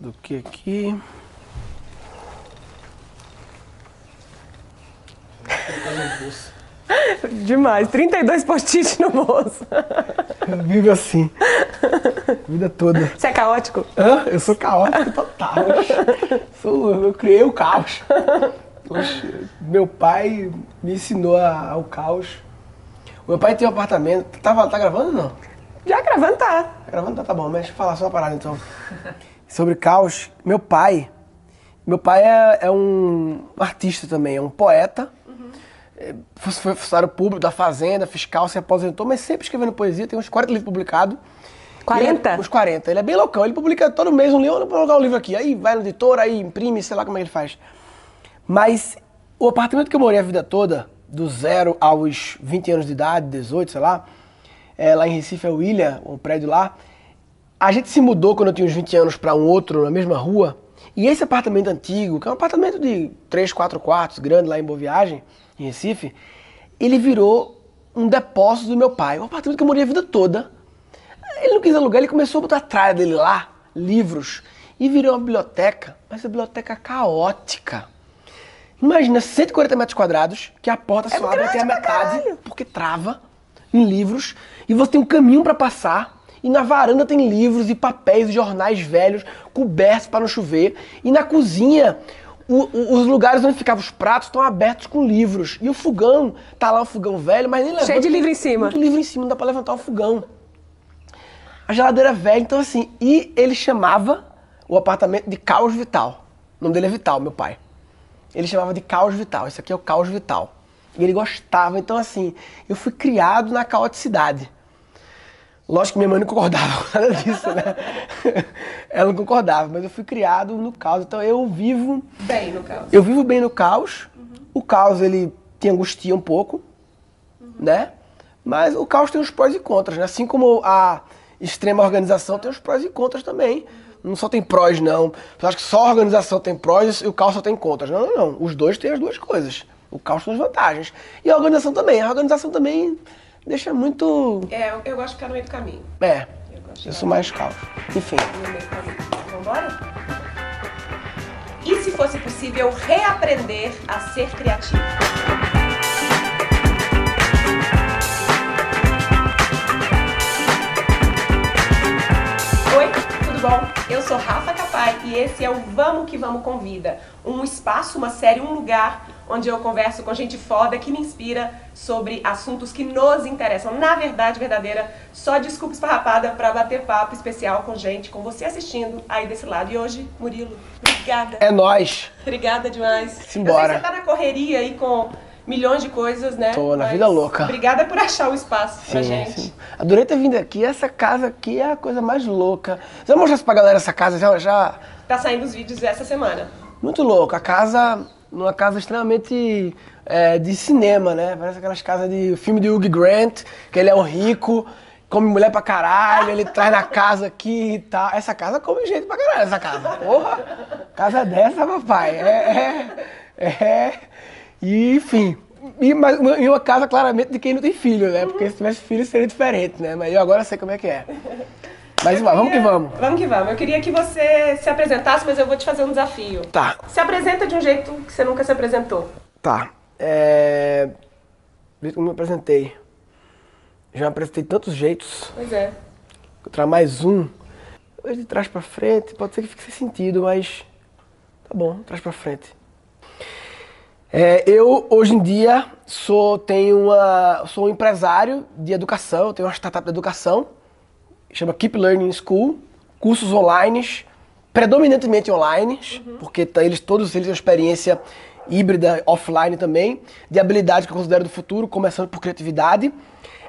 do que aqui. Demais. 32 post-it no bolso. Eu vivo assim. Vida toda. Você é caótico? Hã? Eu sou caótico total. Sou, eu criei o caos. Oxe, meu pai me ensinou a- ao caos. O meu pai tem um apartamento. Tava, tá gravando ou não? Já gravando tá. Tá gravando? Tá, tá bom, mas deixa eu falar só uma parada então. Sobre caos. Meu pai. Meu pai é, é um artista também, é um poeta. É, Foi funcionário público da Fazenda, fiscal, se aposentou, mas sempre escrevendo poesia, tem uns 40 livros publicados. 40? E ele- uns 40. Ele é bem loucão. Ele publica todo mês um livro, vou colocar um livro aqui. Aí vai no editor, aí imprime, sei lá como é que ele faz. Mas o apartamento que eu morei a vida toda, do zero aos 20 anos de idade, 18, sei lá, é, lá em Recife é o Ilha, um prédio lá. A gente se mudou quando eu tinha uns 20 anos para um outro na mesma rua. E esse apartamento antigo, que é um apartamento de 3, 4 quartos, grande lá em Boa Viagem, em Recife, ele virou um depósito do meu pai. Um apartamento que eu morei a vida toda. Ele não quis alugar, ele começou a botar a tralha dele lá, livros, e virou uma biblioteca, mas uma biblioteca caótica. Imagina 140 metros quadrados, que a porta só abre até a metade, caralho. porque trava em livros, e você tem um caminho para passar, e na varanda tem livros e papéis e jornais velhos cobertos para não chover, e na cozinha o- o- os lugares onde ficavam os pratos estão abertos com livros, e o fogão, tá lá um fogão velho, mas nem levanta. Cheio de livro em cima. Muito livro em cima, não dá para levantar o fogão. A geladeira velha, então assim, e ele chamava o apartamento de Caos Vital. O nome dele é Vital, meu pai. Ele chamava de Caos Vital. Esse aqui é o Caos Vital. E ele gostava, então assim, eu fui criado na caoticidade. Lógico que minha mãe não concordava com nada disso, né? Ela não concordava, mas eu fui criado no caos. Então eu vivo Bem, no caso. eu vivo bem no caos. O caos, ele te angustia um pouco, né? Mas o caos tem os prós e contras, né? Assim como a extrema organização tem os prós e contras também. Não só tem prós, não. Você acha que só a organização tem prós e o caos só tem contras. Não, não, não. Os dois têm as duas coisas. O caos tem as vantagens. E a organização também. A organização também deixa muito... É, eu, eu gosto de ficar no meio do caminho. É, Eu gosto eu sou mais caos. Enfim. no meio do caminho. Vambora? E se fosse possível reaprender a ser criativo? Oi, tudo bom? Eu sou Rafa Capai e esse é o Vamos Que Vamos Convida. Um espaço, uma série, um lugar onde eu converso com gente foda que me inspira sobre assuntos que nos interessam. Na verdade, verdadeira, só desculpa esfarrapada pra bater papo especial com gente, com você assistindo aí desse lado. E hoje, Murilo, obrigada. É nós. Obrigada demais. Simbora. Eu sei que você tá na correria aí com milhões de coisas, né? Tô na Mas vida louca. Obrigada por achar o espaço pra Sim, gente. sim. Adorei ter vindo aqui. Essa casa aqui é a coisa mais louca. Você vai mostrar pra galera essa casa já, já Tá saindo os vídeos essa semana. muito louca. A casa, uma casa extremamente é, de cinema, né? Parece aquelas casas de filme de Hugh Grant, que ele é um rico, come mulher pra caralho, ele traz na casa aqui e tal. Essa casa come gente pra caralho, essa casa. Porra! Casa dessa, papai. É. é, é enfim. E, mas, e uma casa claramente de quem não tem filho, né? Porque se tivesse filho seria diferente, né? Mas eu agora sei como é que é. Mas vai, vamos que vamos. Vamos que vamos. Eu queria que você se apresentasse, mas eu vou te fazer um desafio. Tá, Se apresenta de um jeito que você nunca se apresentou. Tá. É. Eu me apresentei. Já me apresentei de tantos jeitos. Pois é. Trazer mais um. Hoje de trás pra frente, pode ser que fique sem sentido, mas. Tá bom, trás pra frente. É, eu, hoje em dia, sou, tenho uma, sou um empresário de educação, tenho uma startup de educação, chama Keep Learning School, cursos online, predominantemente online, porque tá- eles todos eles têm uma experiência híbrida, offline também, de habilidades que eu considero do futuro, começando por criatividade.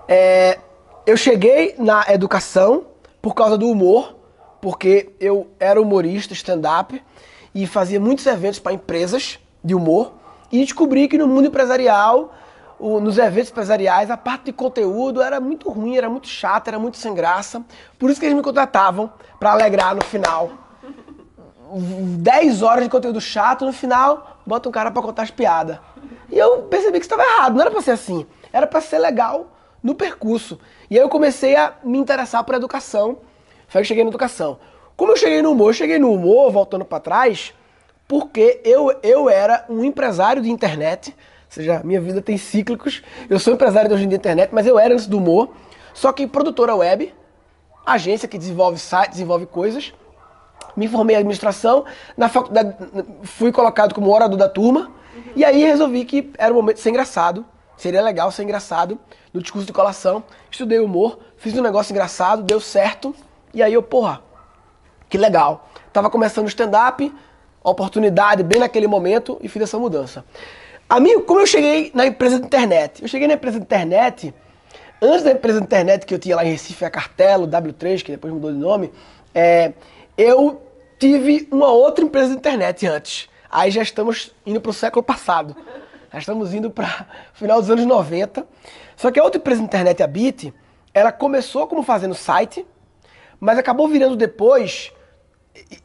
É, eu cheguei na educação por causa do humor, porque eu era humorista, stand-up, e fazia muitos eventos para empresas de humor, e descobri que no mundo empresarial, o- nos eventos empresariais, a parte de conteúdo era muito ruim, era muito chata, era muito sem graça. Por isso que eles me contratavam para alegrar no final. 10 horas de conteúdo chato, no final, bota um cara pra contar as piadas. E eu percebi que estava errado, não era pra ser assim. Era pra ser legal no percurso. E aí eu comecei a me interessar por educação. Foi que eu cheguei na educação. Como eu cheguei no humor? Eu cheguei no humor, voltando para trás, porque eu, eu era um empresário de internet, ou seja, minha vida tem cíclicos. Eu sou empresário de hoje em dia internet, mas eu era antes do humor, só que produtora web, agência que desenvolve sites, desenvolve coisas. Me formei em administração, na faculdade fui colocado como orador da turma, e aí resolvi que era o momento de ser engraçado, seria legal ser engraçado no discurso de colação. Estudei humor, fiz um negócio engraçado, deu certo, e aí eu, porra, que legal. Tava começando o stand-up, oportunidade bem naquele momento e fiz essa mudança. A mim, como eu cheguei na empresa de internet? Eu cheguei na empresa de internet, antes da empresa de internet que eu tinha lá em Recife, a Cartelo, W3, que depois mudou de nome, é, eu tive uma outra empresa de internet antes. Aí já estamos indo para o século passado. Já estamos indo para o final dos anos 90. Só que a outra empresa de internet, a Bit, ela começou como fazendo site, mas acabou virando depois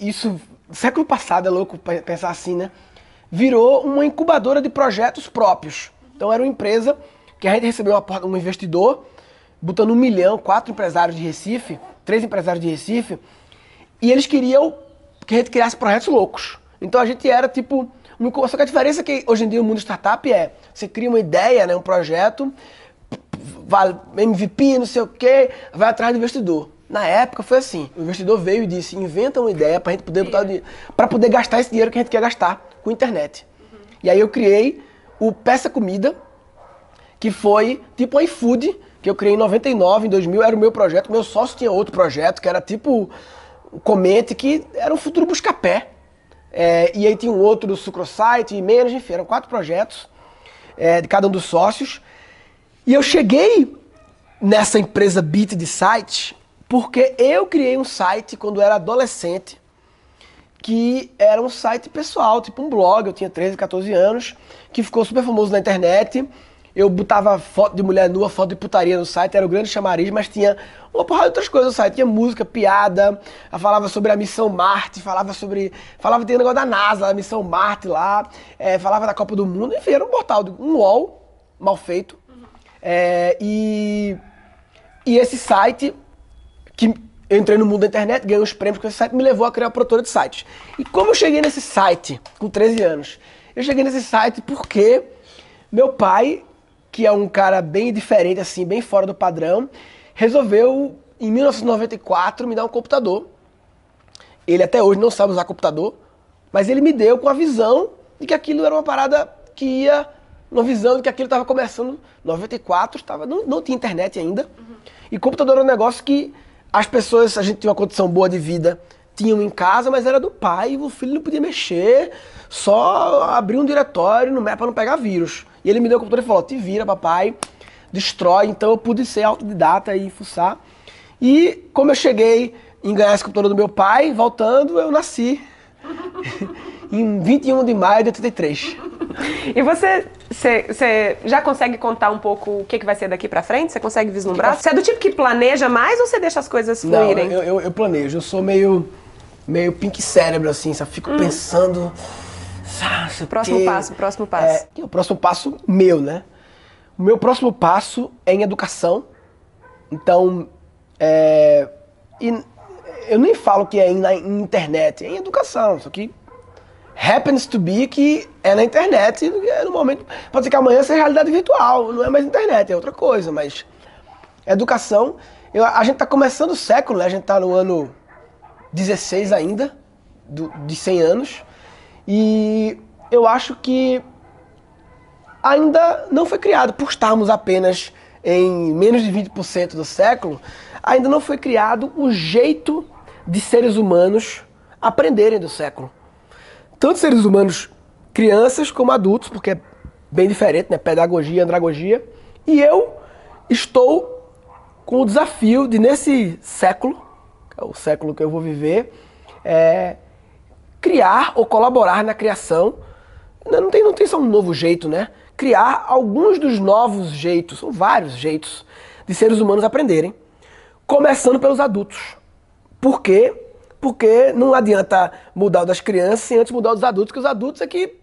isso, século passado é louco pensar assim, né? Virou uma incubadora de projetos próprios. Então era uma empresa que a gente recebeu uma, um investidor, botando um milhão, quatro empresários de Recife, três empresários de Recife, e eles queriam que a gente criasse projetos loucos. Então a gente era tipo. Só que a diferença é que hoje em dia o mundo startup é: você cria uma ideia, né, um projeto, MVP, não sei o quê, vai atrás do investidor. Na época foi assim, o investidor veio e disse, inventa uma ideia para gente poder botar para poder gastar esse dinheiro que a gente quer gastar com internet. Uhum. E aí eu criei o Peça Comida, que foi tipo um iFood, que eu criei em 99, em 2000, era o meu projeto, meu sócio tinha outro projeto, que era tipo o Comente, que era um futuro busca-pé. É, e aí tinha um outro do Sucrosite e menos, enfim, eram quatro projetos é, de cada um dos sócios. E eu cheguei nessa empresa Bit de site porque eu criei um site quando era adolescente, que era um site pessoal, tipo um blog, eu tinha 13, 14 anos, que ficou super famoso na internet. Eu botava foto de mulher nua, foto de putaria no site, era o grande chamariz, mas tinha uma porrada de outras coisas no site. Tinha música, piada, falava sobre a missão Marte, falava sobre. Falava, tinha negócio da NASA, a missão Marte lá, é, falava da Copa do Mundo, enfim, era um portal, um UOL mal feito. É, e, e esse site que entrei no mundo da internet, ganhei uns prêmios com esse site, me levou a criar uma produtora de sites. E como eu cheguei nesse site com 13 anos? Eu cheguei nesse site porque meu pai, que é um cara bem diferente, assim, bem fora do padrão, resolveu, em 1994, me dar um computador. Ele até hoje não sabe usar computador, mas ele me deu com a visão de que aquilo era uma parada que ia, uma visão de que aquilo estava começando. 94, estava, não, não tinha internet ainda. Uhum. E computador era um negócio que as pessoas, a gente tinha uma condição boa de vida, tinham em casa, mas era do pai, o filho não podia mexer, só abrir um diretório no Mac para não pegar vírus. E ele me deu o computador e falou: te vira, papai, destrói. Então eu pude ser autodidata e fuçar. E como eu cheguei em ganhar esse computador do meu pai, voltando, eu nasci. em 21 de maio de 83. E você, você, já consegue contar um pouco o que, que vai ser daqui pra frente? Você consegue vislumbrar? Você é do tipo que planeja mais ou você deixa as coisas fluírem? Não, eu, eu, eu planejo. Eu sou meio, meio pink cérebro, assim, só fico hum. pensando... Sabe, próximo que, passo, próximo passo. É, é o próximo passo meu, né? O meu próximo passo é em educação. Então, é, eu nem falo que é na internet, é em educação, só que happens to be que é na internet, é no momento. Pode ser que amanhã seja realidade virtual, não é mais internet, é outra coisa, mas educação. Eu, a gente está começando o século, né? a gente está no ano 16 ainda, do, de 100 anos, e eu acho que ainda não foi criado, por estarmos apenas em menos de 20% do século, ainda não foi criado o jeito de seres humanos aprenderem do século tanto seres humanos, crianças como adultos, porque é bem diferente, né? Pedagogia, andragogia. E eu estou com o desafio de, nesse século, que é o século que eu vou viver, é, criar ou colaborar na criação. Não tem, não tem só um novo jeito, né? Criar alguns dos novos jeitos, são vários jeitos, de seres humanos aprenderem. Começando pelos adultos. Por quê? Porque não adianta mudar o das crianças sem antes mudar o dos adultos, que os adultos é que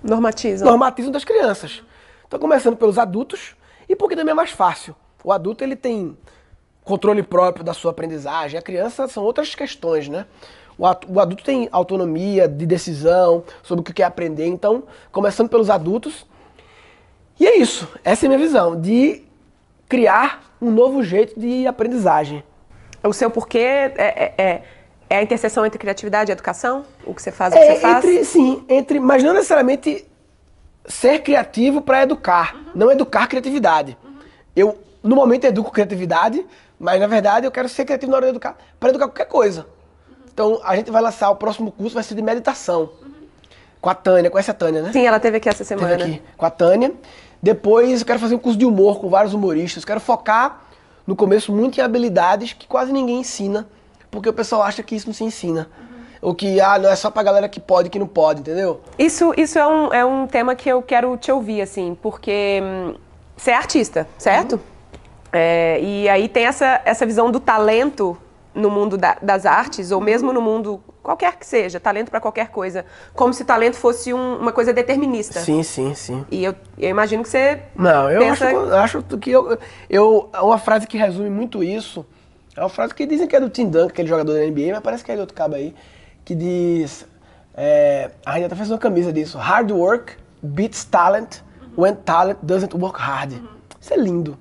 normatizam. normatizam das crianças. Então, começando pelos adultos, e porque também é mais fácil. O adulto ele tem controle próprio da sua aprendizagem. A criança são outras questões, né? O adulto tem autonomia de decisão sobre o que quer aprender. Então, começando pelos adultos. E é isso. Essa é a minha visão, de criar um novo jeito de aprendizagem. O seu porquê é, é, é, é a interseção entre criatividade e educação? O que você faz, o que é, você faz? Entre, sim, entre, mas não necessariamente ser criativo para educar, uhum. não educar criatividade. Uhum. Eu, no momento, educo criatividade, mas na verdade eu quero ser criativo na hora de educar, para educar qualquer coisa. Uhum. Então a gente vai lançar o próximo curso, vai ser de meditação. Com a Tânia, conhece a Tânia, né? Sim, ela teve aqui essa semana. Teve aqui, com a Tânia. Depois eu quero fazer um curso de humor com vários humoristas. Quero focar no começo muito em habilidades que quase ninguém ensina, porque o pessoal acha que isso não se ensina. Ou que, ah, não é só pra galera que pode que não pode, entendeu? Isso, isso é, um, é um tema que eu quero te ouvir, assim, porque hum, você é artista, certo? Uhum. É, e aí tem essa, essa visão do talento no mundo da, das artes, ou mesmo no mundo qualquer que seja, talento para qualquer coisa, como se talento fosse um, uma coisa determinista. Sim, sim, sim. E eu, eu imagino que você. Não, eu pensa... acho, acho que eu, eu. Uma frase que resume muito isso é uma frase que dizem que é do Tim Duncan, aquele jogador da NBA, mas parece que é de outro cabo aí que diz. É, a gente até fez uma camisa disso. Hard work beats talent when talent doesn't work hard. Isso é lindo.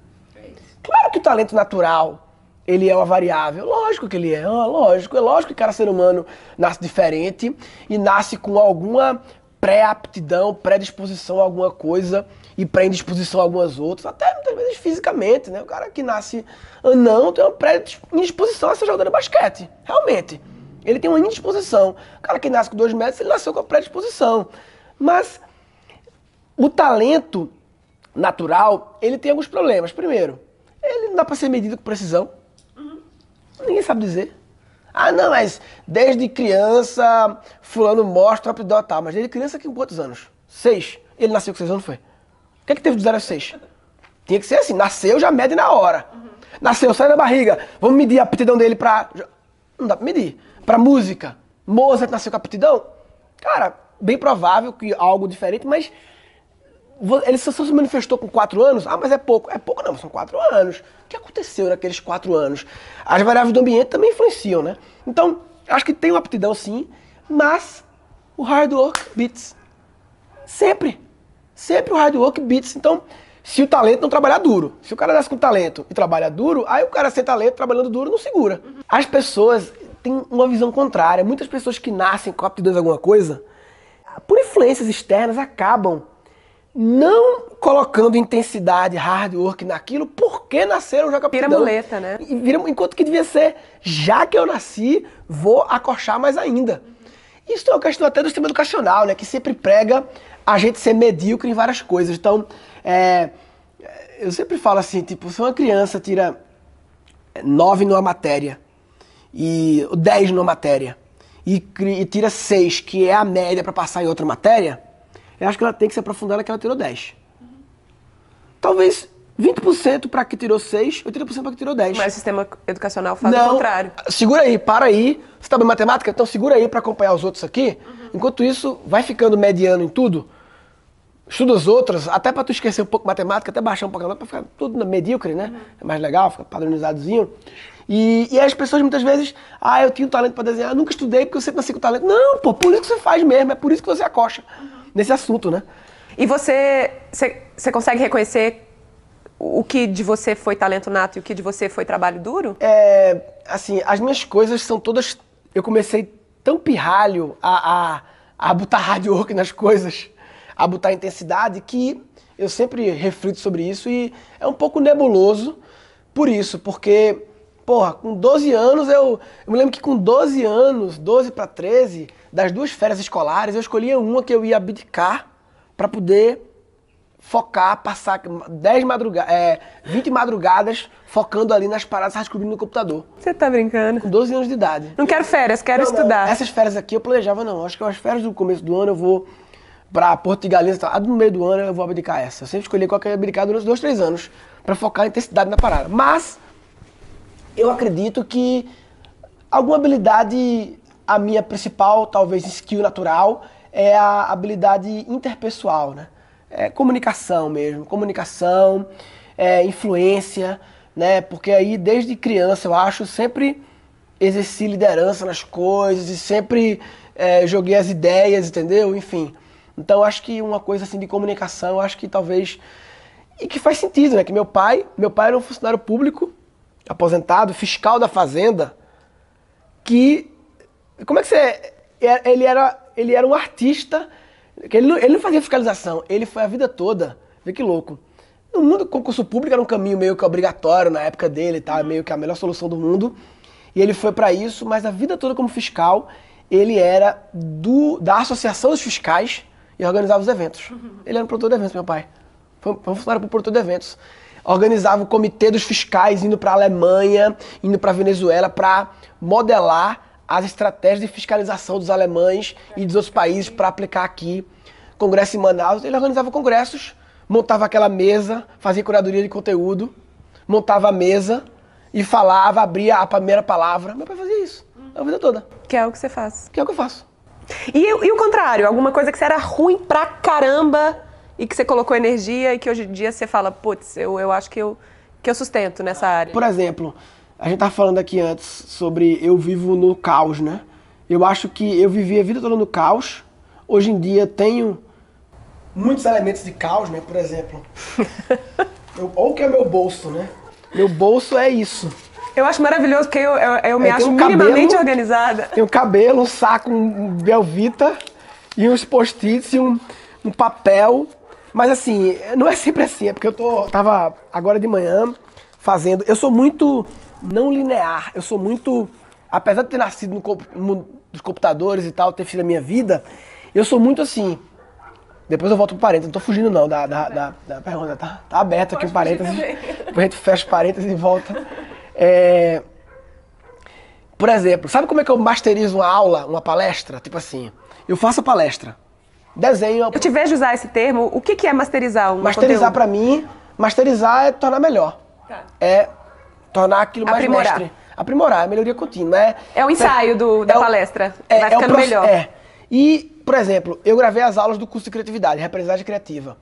Claro que o talento natural ele é uma variável. Lógico que ele é, ah, lógico. É lógico que cada ser humano nasce diferente e nasce com alguma pré-aptidão, predisposição a alguma coisa e pré-indisposição a algumas outras, até muitas vezes fisicamente, né? O cara que nasce anão tem uma pré-indisposição a ser jogador de basquete, realmente. Ele tem uma indisposição. O cara que nasce com dois metros, ele nasceu com a predisposição. Mas o talento natural, ele tem alguns problemas. Primeiro, ele não dá para ser medido com precisão. Uhum. Ninguém sabe dizer. Ah, não, mas desde criança, fulano mostra aptidão tal. Mas desde criança, com quantos anos? Seis. Ele nasceu com seis anos, foi? O que é que teve de zero a seis? Tinha que ser assim, nasceu, já mede na hora. Uhum. Nasceu, sai da barriga, vamos medir a aptidão dele pra... Não dá pra medir para música. Mozart nasceu com aptidão? Cara, bem provável que algo diferente, mas ele só se manifestou com quatro anos? Ah, mas é pouco. É pouco não, são quatro anos. O que aconteceu naqueles quatro anos? As variáveis do ambiente também influenciam, né? Então, acho que tem uma aptidão sim, mas o hard work beats. Sempre. Sempre o hard work beats. Então, se o talento não trabalhar duro. Se o cara nasce com talento e trabalha duro, aí o cara sem talento, trabalhando duro, não segura. As pessoas tem uma visão contrária. Muitas pessoas que nascem com aptidões em alguma coisa, por influências externas, acabam não colocando intensidade, hard work naquilo, porque nasceram já com aptidão. Vira muleta, né? Vira, enquanto que devia ser, já que eu nasci, vou acorchar mais ainda. Isso é uma questão até do sistema educacional, né? Que sempre prega a gente ser medíocre em várias coisas. Então, é, eu sempre falo assim, tipo, se uma criança tira nove numa matéria, e 10 numa matéria e, e tira 6, que é a média para passar em outra matéria, eu acho que ela tem que se aprofundar naquela que ela tirou 10. Talvez 20% para que tirou 6, 80% para que tirou 10. Mas o sistema educacional faz Não, o contrário. Segura aí, para aí. Você está bem matemática? Então segura aí para acompanhar os outros aqui. Uhum. Enquanto isso, vai ficando mediano em tudo. Estuda as outras, até para tu esquecer um pouco matemática, até baixar um pouco, para ficar tudo medíocre, né? Uhum. É mais legal, fica padronizadozinho. E, e as pessoas muitas vezes, ah, eu tinha talento para desenhar, nunca estudei porque eu sempre nasci com talento. Não, pô, por isso que você faz mesmo, é por isso que você acocha uhum. nesse assunto, né? E você, você, você consegue reconhecer o que de você foi talento nato e o que de você foi trabalho duro? É, assim, as minhas coisas são todas. Eu comecei tão pirralho a, a, a botar hard work nas coisas, a botar intensidade, que eu sempre reflito sobre isso e é um pouco nebuloso por isso, porque Porra, com 12 anos eu. Eu me lembro que com 12 anos, 12 para 13, das duas férias escolares, eu escolhia uma que eu ia abdicar para poder focar, passar 10 madrugadas, é, 20 madrugadas focando ali nas paradas descobrindo no computador. Você tá brincando? Com 12 anos de idade. Não quero férias, quero não, estudar. Não, essas férias aqui eu planejava não. Acho que as férias do começo do ano eu vou de Galinhas, tá? no meio do ano eu vou abdicar essa. Eu sempre escolhi qual que eu ia abdicar durante dois, três anos para focar a intensidade na parada. Mas eu acredito que alguma habilidade, a minha principal, talvez skill natural, é a habilidade interpessoal, né? É comunicação mesmo, comunicação, é influência, né? Porque aí desde criança eu acho sempre exerci liderança nas coisas e sempre é, joguei as ideias, entendeu? Enfim. Então acho que uma coisa assim de comunicação, acho que talvez e que faz sentido, né? Que meu pai, meu pai era um funcionário público, aposentado, fiscal da fazenda, que como é que você é, ele era ele era um artista, que ele não, ele não fazia fiscalização, ele foi a vida toda. Vê que louco. No mundo do concurso público era um caminho meio que obrigatório na época dele, tá? Meio que a melhor solução do mundo. E ele foi para isso, mas a vida toda como fiscal, ele era do da Associação dos Fiscais e organizava os eventos. Ele era um produtor de eventos, meu pai. Foi um funcionário para produtor de eventos. Organizava o comitê dos fiscais indo para a Alemanha, indo para a Venezuela para modelar as estratégias de fiscalização dos alemães e dos outros países para aplicar aqui. Congresso em Manaus, ele organizava congressos, montava aquela mesa, fazia curadoria de conteúdo, montava a mesa e falava, abria a primeira palavra. Meu pai fazia isso a vida toda. Que é o que você faz. Que é o que eu faço. E, e o contrário, alguma coisa que você era ruim pra caramba e que você colocou energia e que hoje em dia você fala, putz, eu, eu acho que eu, que eu sustento nessa área. Por exemplo, a gente tava falando aqui antes sobre eu vivo no caos, né? Eu acho que eu vivi a vida toda no caos. Hoje em dia tenho muitos elementos de caos, né? Por exemplo, eu, ou que é meu bolso, né? Meu bolso é isso. Eu acho maravilhoso porque eu, eu, eu me É, acho um minimamente cabelo- organizada. Tem um cabelo, um saco, um Belvita e uns post-its e um, um papel. Mas assim, não é sempre assim, é porque eu tô, tava agora de manhã fazendo. Eu sou muito não linear, eu sou muito. Apesar de ter nascido no, mundo dos computadores e tal, ter sido a minha vida, eu sou muito assim. Depois eu volto pro parênteses, não tô fugindo não da, da, da, da pergunta, tá, tá aberto aqui o parênteses. Depois a gente fecha o parênteses e volta. É, por exemplo, sabe como é que eu masterizo uma aula, uma palestra? Tipo assim, eu faço a palestra, desenho. Eu te vejo usar esse termo. O que, que é masterizar um Masterizar pra mim, masterizar é tornar melhor. Tá. É tornar aquilo mais Aprimorar. mestre. Aprimorar, é melhoria contínua. É, É o ensaio do- da é palestra. É, Vai é ficando melhor. É. E, por exemplo, eu gravei as aulas do curso de criatividade, representagem criativa.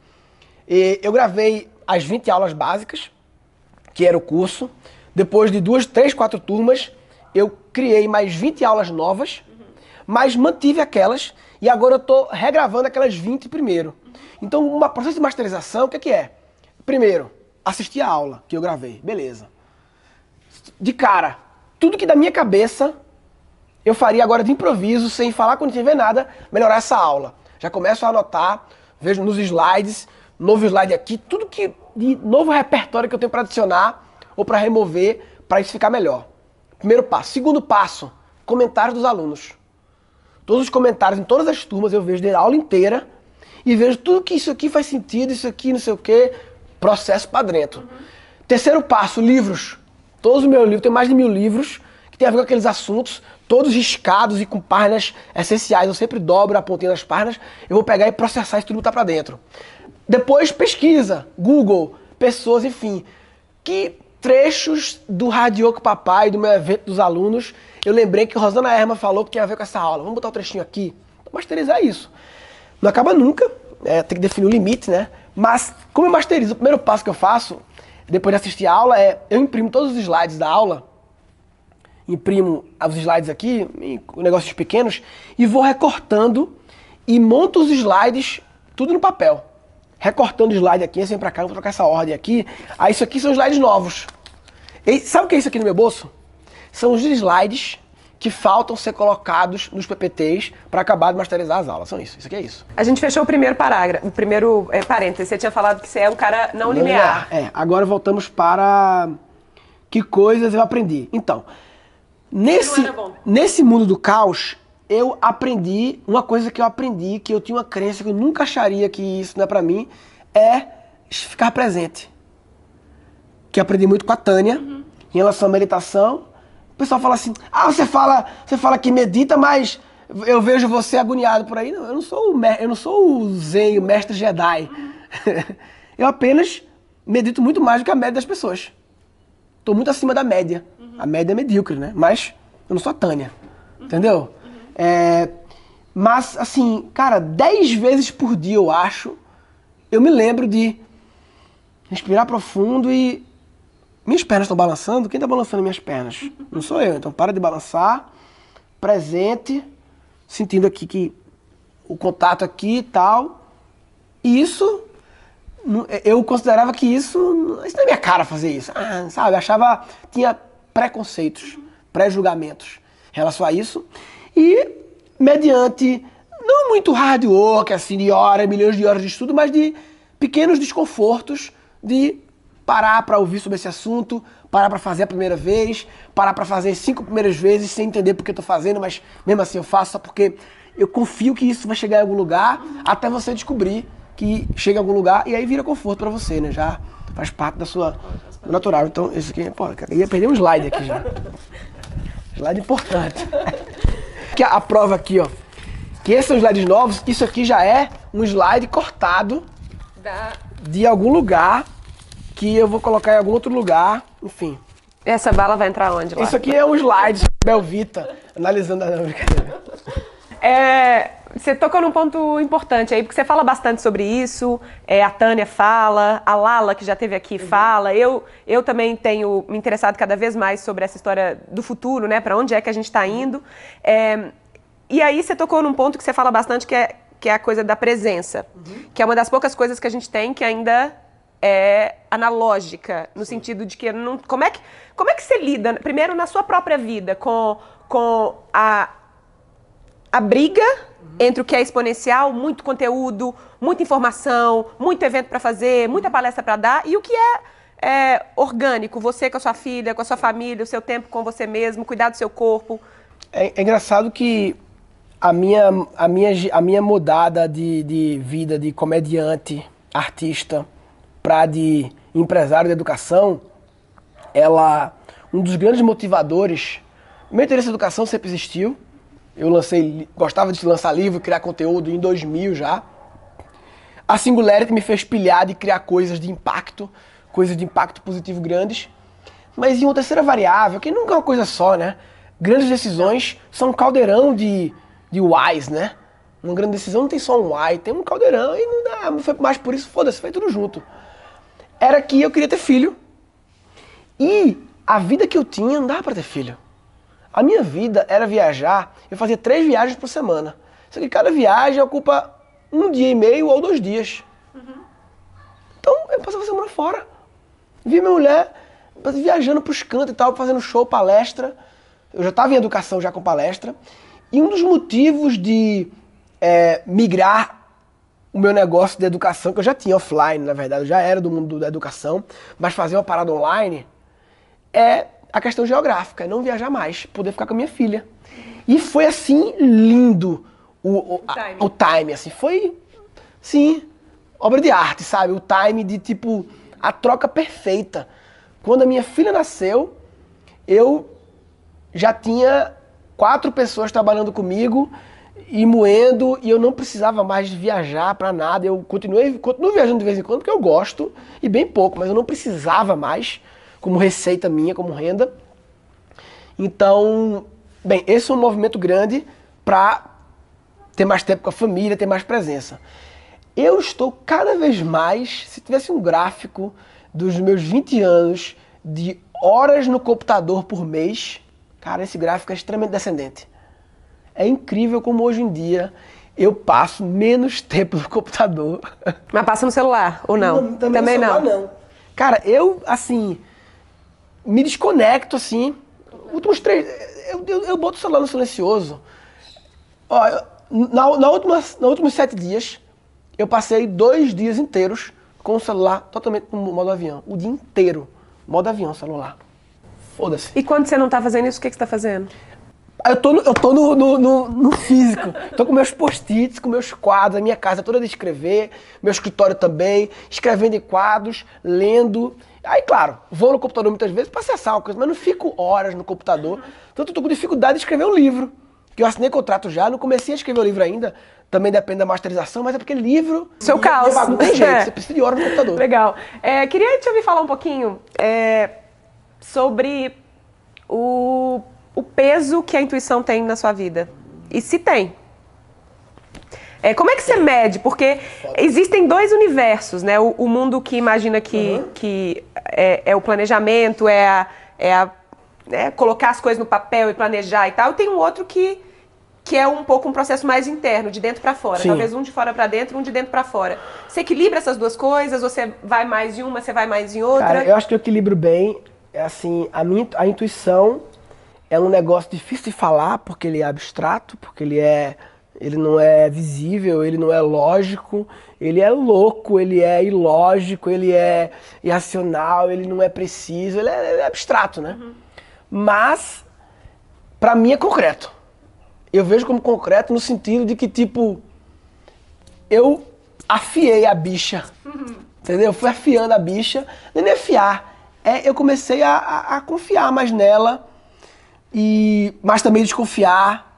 E eu gravei as 20 aulas básicas, que era o curso. Depois de duas, três, quatro turmas, eu criei mais 20 aulas novas, mas mantive aquelas e agora eu tô regravando aquelas 20 primeiro. Então, um processo de masterização, o que, que é? Primeiro, assistir a aula que eu gravei, beleza. De cara, tudo que da minha cabeça eu faria agora de improviso, sem falar quando tiver nada, melhorar essa aula. Já começo a anotar, vejo nos slides, novo slide aqui, tudo que de novo repertório que eu tenho para adicionar ou para remover para isso ficar melhor. Primeiro passo. Segundo passo, comentários dos alunos. Todos os comentários em todas as turmas eu vejo da aula inteira e vejo tudo que isso aqui faz sentido, isso aqui não sei o que, processo para dentro. Terceiro passo, livros. Todos os meus livros, tem mais de mil livros que tem a ver com aqueles assuntos, todos riscados e com páginas essenciais. Eu sempre dobro a pontinha das páginas, eu vou pegar e processar isso tudo botar para dentro. Depois pesquisa, Google, pessoas, enfim. Que trechos do Radioco Papai, do meu evento dos alunos, eu lembrei que Rosana Erma falou que tinha a ver com essa aula. Vamos botar o trechinho aqui. Masterizar isso. Não acaba nunca, é, tem que definir o limite, né? Mas como eu masterizo, o primeiro passo que eu faço, depois de assistir a aula, é eu imprimo todos os slides da aula, imprimo os slides aqui, negócios pequenos, e vou recortando e monto os slides tudo no papel. Recortando o slide aqui, assim pra cá, vou trocar essa ordem aqui. Aí isso aqui são slides novos. E sabe o que é isso aqui no meu bolso? São os slides que faltam ser colocados nos PPTs para acabar de masterizar as aulas. São isso. Isso aqui é isso. A gente fechou o primeiro parágrafo, o primeiro é, parêntese. Você tinha falado que você é um cara não, linear. É, agora voltamos para que coisas eu aprendi. Então, nesse, Não nesse mundo do caos, eu aprendi uma coisa que eu aprendi, que eu tinha uma crença que eu nunca acharia que isso não é pra mim, é ficar presente. Que aprendi muito com a Tânia, em relação à meditação. O pessoal fala assim: "Ah, você fala, você fala que medita, mas eu vejo você agoniado por aí". Não, eu não sou o, eu não sou o Zen, o mestre Jedi. eu apenas medito muito mais do que a média das pessoas. Tô muito acima da média. A média é medíocre, né? Mas eu não sou a Tânia. Entendeu? É, mas, assim, cara, 10 vezes por dia, eu acho, eu me lembro de respirar profundo e minhas pernas estão balançando, quem está balançando minhas pernas? Não sou eu. Então para de balançar, presente, sentindo aqui que o contato aqui e tal. Isso, eu considerava que isso, isso não é minha cara fazer isso. Ah, sabe, achava, tinha preconceitos, pré-julgamentos em relação a isso. E mediante, não muito hard work, assim, de horas, milhões de horas de estudo, mas de pequenos desconfortos de parar para ouvir sobre esse assunto, parar para fazer a primeira vez, parar para fazer cinco primeiras vezes sem entender porque eu tô fazendo, mas mesmo assim eu faço só porque eu confio que isso vai chegar em algum lugar até você descobrir que chega em algum lugar e aí vira conforto para você, né? Já faz parte da sua do natural. Então, isso aqui, pô, eu ia perder um slide aqui já. slide importante. que a, a prova aqui, ó. Que esses são slides novos, isso aqui já é um slide cortado da... de algum lugar que eu vou colocar em algum outro lugar, enfim. Essa bala vai entrar onde lá? Isso aqui é um slide Belvita, analisando a brincadeira. É, você tocou num ponto importante aí, porque você fala bastante sobre isso, é, a Tânia fala, a Lala, que já esteve aqui, uhum. fala. Eu, eu também tenho me interessado cada vez mais sobre essa história do futuro, né? Para onde é que a gente está indo. É, e aí você tocou num ponto que você fala bastante, que é, que é a coisa da presença, uhum. que é uma das poucas coisas que a gente tem que ainda é analógica, no Sim. sentido de que não, como é que como é que você lida primeiro na sua própria vida com com a a briga uhum. entre o que é exponencial, muito conteúdo, muita informação, muito evento para fazer, muita palestra para dar, e o que é, é, orgânico, você com a sua filha, com a sua família, o seu tempo com você mesmo, cuidar do seu corpo. É, é engraçado que a minha, a minha, a minha mudada de, de vida de comediante, artista, para de empresário de educação, ela um dos grandes motivadores. Meu interesse em educação sempre existiu. Eu lancei, gostava de lançar livro, criar conteúdo em 2000 já. A Singularity me fez pilhar de criar coisas de impacto, coisas de impacto positivo grandes. Mas em uma terceira variável, que nunca é uma coisa só, né? Grandes decisões são um caldeirão de, de whys, né? Uma grande decisão não tem só um why, tem um caldeirão e não dá, foi mais por isso, foda-se, foi tudo junto era que eu queria ter filho. E a vida que eu tinha não dava para ter filho. A minha vida era viajar, eu fazia três viagens por semana. Só que cada viagem ocupa um dia e meio ou dois dias. Uhum. Então eu passava a semana fora. Vi minha mulher viajando pros cantos e tal, fazendo show, palestra. Eu já estava em educação já com palestra. E um dos motivos de é, migrar o meu negócio de educação, que eu já tinha offline, na verdade, eu já era do mundo da educação, mas fazer uma parada online é a questão geográfica, é não viajar mais, poder ficar com a minha filha. E foi assim lindo o, o, time. o time, assim, foi, sim, obra de arte, sabe? O time de tipo, a troca perfeita. Quando a minha filha nasceu, eu já tinha quatro pessoas trabalhando comigo e moendo e eu não precisava mais viajar para nada. Eu continuei, continuo viajando de vez em quando porque eu gosto e bem pouco, mas eu não precisava mais como receita minha, como renda. Então, bem, esse é um movimento grande para ter mais tempo com a família, ter mais presença. Eu estou cada vez mais, se tivesse um gráfico dos meus 20 anos de horas no computador por mês, cara, esse gráfico é extremamente descendente. É incrível como hoje em dia eu passo menos tempo no computador. Mas passa no celular, ou não? não também, também celular, não. não. Cara, eu, assim, me desconecto, assim. Últimos três. Eu, eu, eu boto o celular no silencioso. Ó, na, na última, na últimos sete dias, eu passei dois dias inteiros com o celular totalmente no modo avião. O dia inteiro. Modo avião, celular. Foda-se. E quando você não tá fazendo isso, o que, que você tá fazendo? Eu tô, no, eu tô no, no, no, no físico. Tô com meus post-its, com meus quadros, a minha casa toda de escrever, meu escritório também, escrevendo em quadros, lendo. Aí, claro, vou no computador muitas vezes para acessar uma coisa, mas não fico horas no computador. Tanto eu tô com dificuldade de escrever um livro. Que eu assinei contrato já, não comecei a escrever o livro ainda. Também depende da masterização, mas é porque livro. Seu caos. Não tem jeito, é. você precisa de horas no computador. Legal. É, queria te ouvir falar um pouquinho é, sobre o o peso que a intuição tem na sua vida. E se tem. É, como é que você mede? Porque existem dois universos, né? O, o mundo que imagina que, uhum. que é, é o planejamento, é, a, é, a, é colocar as coisas no papel e planejar e tal. Tem um outro que que é um pouco um processo mais interno, de dentro para fora. Sim. Talvez um de fora para dentro, um de dentro para fora. Você equilibra essas duas coisas? Você vai mais em uma, você vai mais em outra? Cara, eu acho que eu equilibro bem. É assim, a minha a intuição é um negócio difícil de falar porque ele é abstrato, porque ele é ele não é visível, ele não é lógico, ele é louco, ele é ilógico, ele é irracional, ele não é preciso, ele é, ele é abstrato, né? Uhum. Mas para mim é concreto eu vejo como concreto no sentido de que, tipo, eu afiei a bicha. Uhum. Entendeu? Eu fui afiando a bicha. Nem afiar. É, eu comecei a, a, a, confiar mais nela. E, mas também desconfiar.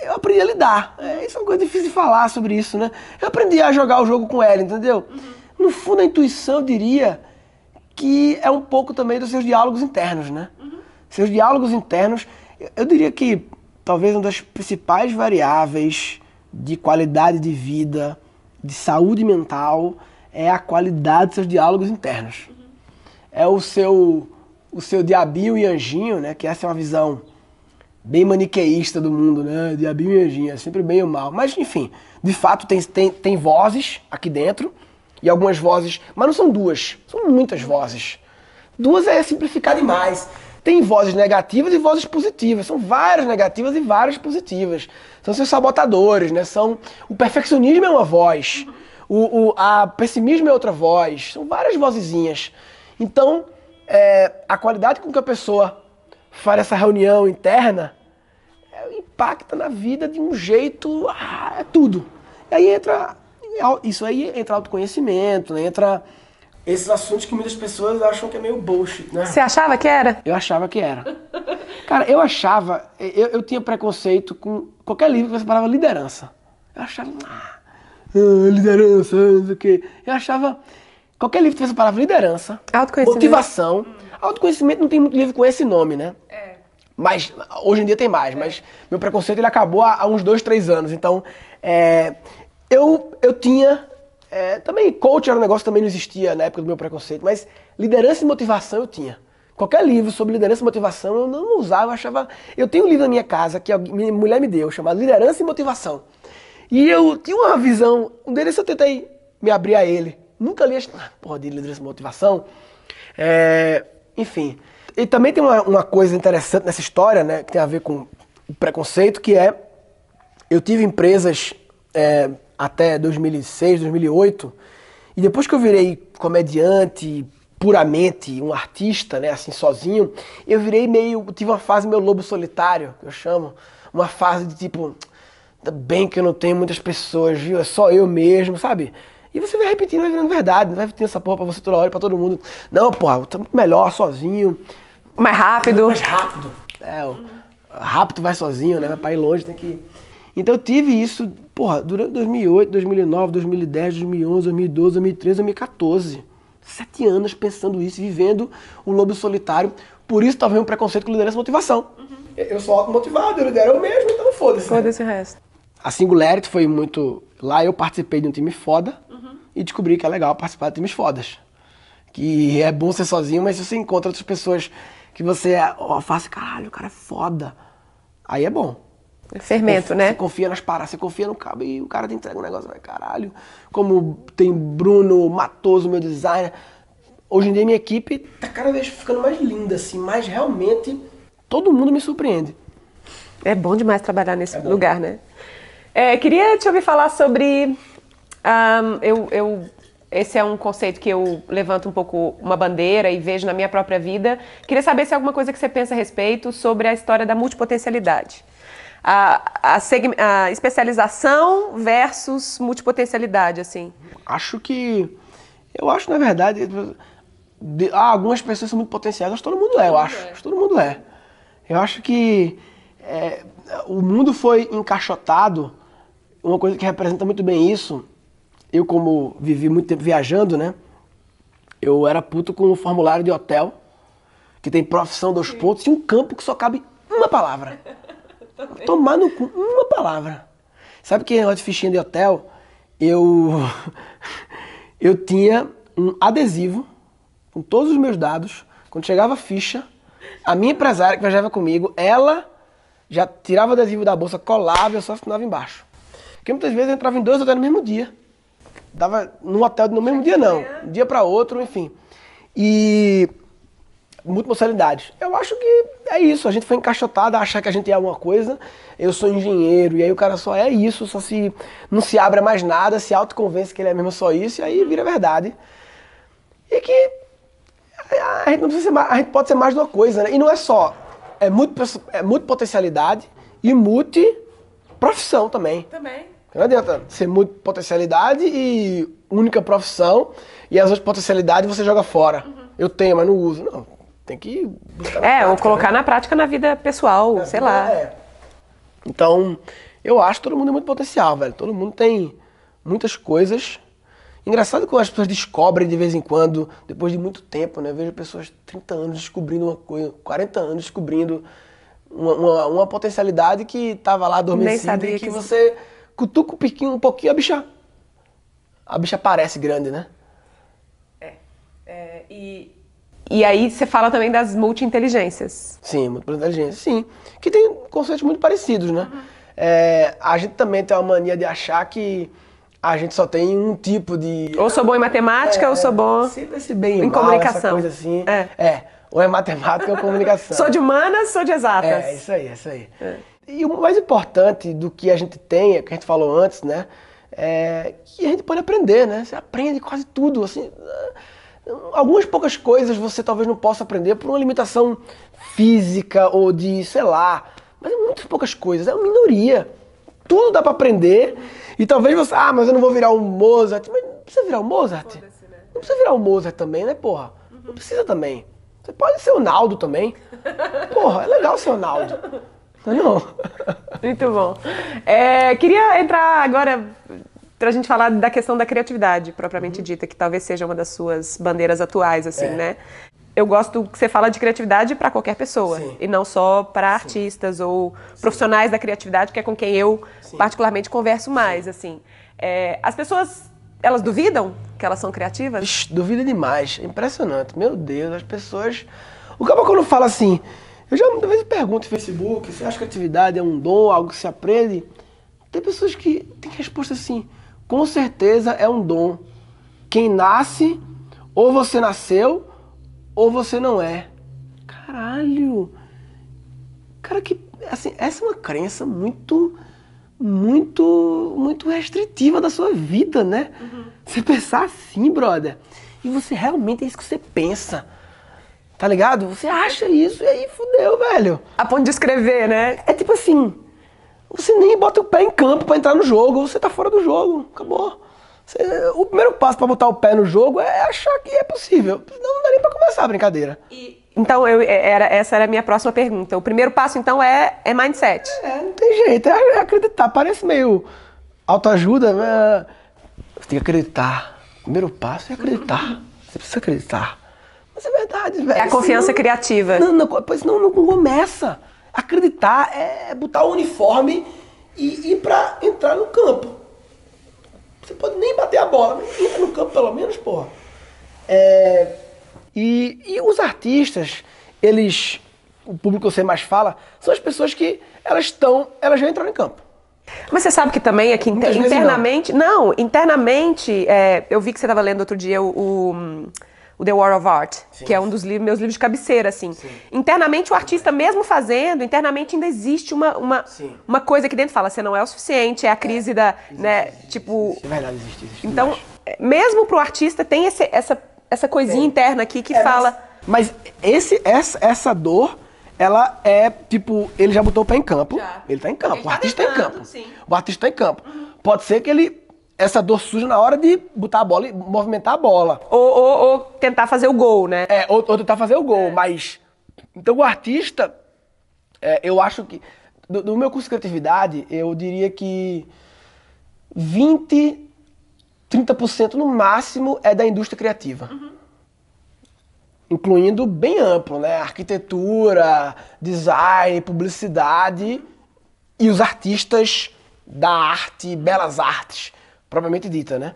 Eu aprendi a lidar. É, isso é uma coisa difícil de falar sobre isso, né? Eu aprendi a jogar o jogo com ela, entendeu? Uhum. No fundo, a intuição, eu diria que é um pouco também dos seus diálogos internos, né? Uhum. Seus diálogos internos, eu diria que talvez uma das principais variáveis de qualidade de vida, de saúde mental, é a qualidade dos seus diálogos internos. Uhum. É o seu o seu diabinho e anjinho, né? Que essa é uma visão bem maniqueísta do mundo, né? Diabinho e anjinho, é sempre bem ou mal. Mas, enfim, de fato tem, tem, tem vozes aqui dentro, e algumas vozes, mas não são duas, são muitas vozes. Duas é simplificar demais. Tem vozes negativas e vozes positivas. São várias negativas e várias positivas. São seus sabotadores, né? São, o perfeccionismo é uma voz. O, o a pessimismo é outra voz. São várias vozezinhas. Então, é, a qualidade com que a pessoa faz essa reunião interna impacta na vida de um jeito. Ah, é tudo. E aí entra. Isso aí entra autoconhecimento, né? entra esses assuntos que muitas pessoas acham que é meio bullshit, né? Você achava que era? Eu achava que era. Cara, eu achava, eu, eu tinha preconceito com qualquer livro que você falava liderança. Eu achava, ah, ah liderança, não sei o quê. Eu achava, qualquer livro que você falava liderança, motivação. Autoconhecimento não tem muito livro com esse nome, né? É. Mas hoje em dia tem mais, mas meu preconceito ele acabou há, há uns dois, três anos. Então, é, eu, eu tinha é, também, coach era um negócio que também não existia na época do meu preconceito, mas liderança e motivação eu tinha. Qualquer livro sobre liderança e motivação eu não usava, eu achava. Eu tenho um livro na minha casa que a minha mulher me deu, chamado Liderança e Motivação. E eu tinha uma visão, um deles eu tentei me abrir a ele. Nunca li, ah, porra, de liderança e motivação. É, enfim. E também tem uma, uma coisa interessante nessa história, né, que tem a ver com o preconceito, que é. Eu tive empresas. É, até 2006, 2008. E depois que eu virei comediante, puramente um artista, né, assim, sozinho, eu virei meio, tive uma fase meu lobo solitário, que eu chamo, uma fase de tipo, ainda bem que eu não tenho muitas pessoas, viu? É só eu mesmo, sabe? E você vai repetindo, vai virando verdade, não vai repetindo essa porra pra você toda hora, pra todo mundo. Não, porra, eu tô melhor sozinho. Mais rápido. Mais rápido. É, o rápido vai sozinho, né? Pra ir longe tem que então eu tive isso, porra, durante 2008, 2009, 2010, 2011, 2012, 2013, 2014. Sete anos pensando isso, vivendo o lobo solitário. Por isso talvez um preconceito com liderança e motivação. Uhum. Eu sou automotivado, eu lidero eu mesmo, então foda-se. Foda-se o resto. A Singularity foi muito... Lá eu participei de um time foda uhum. e descobri que é legal participar de times fodas. Que é bom ser sozinho, mas se você encontra outras pessoas que você ó, faz, caralho, o cara é foda. Aí é bom. Fermento, você né? Você confia nas paradas, você confia no cabo e o cara te entrega um negócio, vai caralho. Como tem Bruno Matoso, meu designer. Hoje em dia minha equipe tá cada vez ficando mais linda, assim, mas realmente todo mundo me surpreende. É bom demais trabalhar nesse é lugar, né? É, queria te ouvir falar sobre. Um, eu, eu, esse é um conceito que eu levanto um pouco uma bandeira e vejo na minha própria vida. Queria saber se é alguma coisa que você pensa a respeito sobre a história da multipotencialidade a, a, a especialização versus multipotencialidade, assim? Acho que. Eu acho, na verdade, de, ah, algumas pessoas são muito potenciais, mas todo mundo é, eu acho. É. Todo mundo é. Eu acho que é, o mundo foi encaixotado, uma coisa que representa muito bem isso. Eu, como vivi muito tempo viajando, né? Eu era puto com um formulário de hotel, que tem profissão dos pontos, e um campo que só cabe uma palavra. Tomar no cu, uma palavra. Sabe que negócio de fichinha de hotel? Eu. Eu tinha um adesivo com todos os meus dados. Quando chegava a ficha, a minha empresária que viajava comigo, ela já tirava o adesivo da bolsa, colava e eu só assinava embaixo. Porque muitas vezes eu entrava em dois hotéis no mesmo dia. Dava no hotel no mesmo dia não, um dia para outro, enfim. E multipossibilidades. Eu acho que é isso. A gente foi encaixotado a achar que a gente é alguma coisa. Eu sou engenheiro, e aí o cara só é isso, só se não se abre mais nada, se autoconvence que ele é mesmo só isso, e aí vira verdade. E que a gente, não precisa ser a gente pode ser mais de uma coisa, né? E não é só. É muito, é muito potencialidade e multi profissão também. Também. Não adianta ser muito potencialidade e única profissão e as outras potencialidades você joga fora. Uhum. Eu tenho, mas não uso. Não, tem que buscar É, prática, ou colocar né? na prática na vida pessoal, é, sei lá. É. Então, eu acho que todo mundo é muito potencial, velho. Todo mundo tem muitas coisas. Engraçado que as pessoas descobrem de vez em quando, depois de muito tempo, né? Eu vejo pessoas 30 anos descobrindo uma coisa, 40 anos descobrindo uma, uma, uma potencialidade que estava lá adormecida e que, que você cutuca um pouquinho, um pouquinho, a bicha. A bicha parece grande, né? É. é e, e aí você fala também das multi-inteligências. Sim, multi-inteligências, sim. Que tem conceitos muito parecidos, né? Uhum. É, a gente também tem uma mania de achar que a gente só tem um tipo de. Ou sou bom em matemática, é, ou sou bom. Sempre esse bem em comunicação. coisa assim. É. é. Ou é matemática ou comunicação. sou de humanas, sou de exatas. É, isso aí, isso aí. E o mais importante do que a gente tem, é que a gente falou antes, né? É que a gente pode aprender, né? Você aprende quase tudo, assim. Algumas poucas coisas você talvez não possa aprender por uma limitação física ou de, sei lá. Mas é muitas poucas coisas, é uma minoria. Tudo dá para aprender. E talvez você, ah, mas eu não vou virar um Mozart. Mas não precisa virar um Mozart. Né? Não precisa virar um Mozart também, né, porra? Não precisa também. Você pode ser o Naldo também. Porra, é legal ser o Naldo. Não, não. Muito bom. É, queria entrar agora para a gente falar da questão da criatividade, propriamente uhum. dita, que talvez seja uma das suas bandeiras atuais, assim, é. né? Eu gosto que você fala de criatividade para qualquer pessoa Sim. e não só para artistas ou Sim. profissionais da criatividade, que é com quem eu Sim. particularmente converso mais, assim. É, as pessoas elas duvidam que elas são criativas? Ixi, duvida demais. É impressionante. Meu Deus, as pessoas. O cara quando fala assim, eu já muitas vezes pergunto no Facebook, você acha que a criatividade é um dom, algo que se aprende? Tem pessoas que têm resposta assim, com certeza é um dom. Quem nasce, ou você nasceu, ou você não é. Caralho! Cara, que. Assim, essa é uma crença muito muito muito restritiva da sua vida, né? Uhum. Você pensar assim, brother. E você realmente é isso que você pensa. Tá ligado? Você acha isso e aí fudeu, velho. A ponto de escrever, né? É tipo assim, você nem bota o pé em campo para entrar no jogo, você tá fora do jogo, acabou. Você, o primeiro passo para botar o pé no jogo é achar que é possível. Senão não dá nem pra começar a brincadeira. E então, eu, é, era, essa era a minha próxima pergunta. O primeiro passo, então, é, é mindset. É, não tem jeito. É acreditar. Parece meio autoajuda, né? Você tem que acreditar. O primeiro passo é acreditar. Você precisa acreditar. É verdade, velho. É a confiança senão, criativa. Não, não, pois não, não começa. Acreditar é botar o uniforme e ir pra entrar no campo. Você pode nem bater a bola, mas entra no campo pelo menos, porra. É e, e os artistas, eles, o público que você mais fala, são as pessoas que elas estão, elas já entraram em campo. Mas você sabe que também aqui inter, internamente, não. não. internamente, é, eu vi que você estava lendo outro dia o, o, o, The War of Art, sim, que é um dos livros, meus livros de cabeceira, assim. Sim. Internamente, o artista mesmo fazendo, internamente ainda existe uma, uma, uma coisa que dentro fala, você não é o suficiente, é a crise é, da, existe, né, existe, tipo... Existe, é verdade, existe, existe Então, mesmo para o artista tem esse, essa essa coisinha interna aqui que é, fala. Mas, mas, esse, essa, essa dor, ela é tipo, ele já botou o pé em campo. Já. Ele tá em campo. o tá artista está em campo. Sim. O artista tá em campo. Uhum. Pode ser que ele. Essa dor surja na hora de botar a bola e movimentar a bola. Ou, ou, ou tentar fazer o gol, né? É, ou, ou tentar fazer o gol. É. Mas. Então o artista, é, eu acho que. Do, do meu curso de criatividade, eu diria que 20 30% no máximo é da indústria criativa. Uhum. Incluindo bem amplo, né? Arquitetura, design, publicidade e os artistas da arte, belas artes, propriamente dita, né?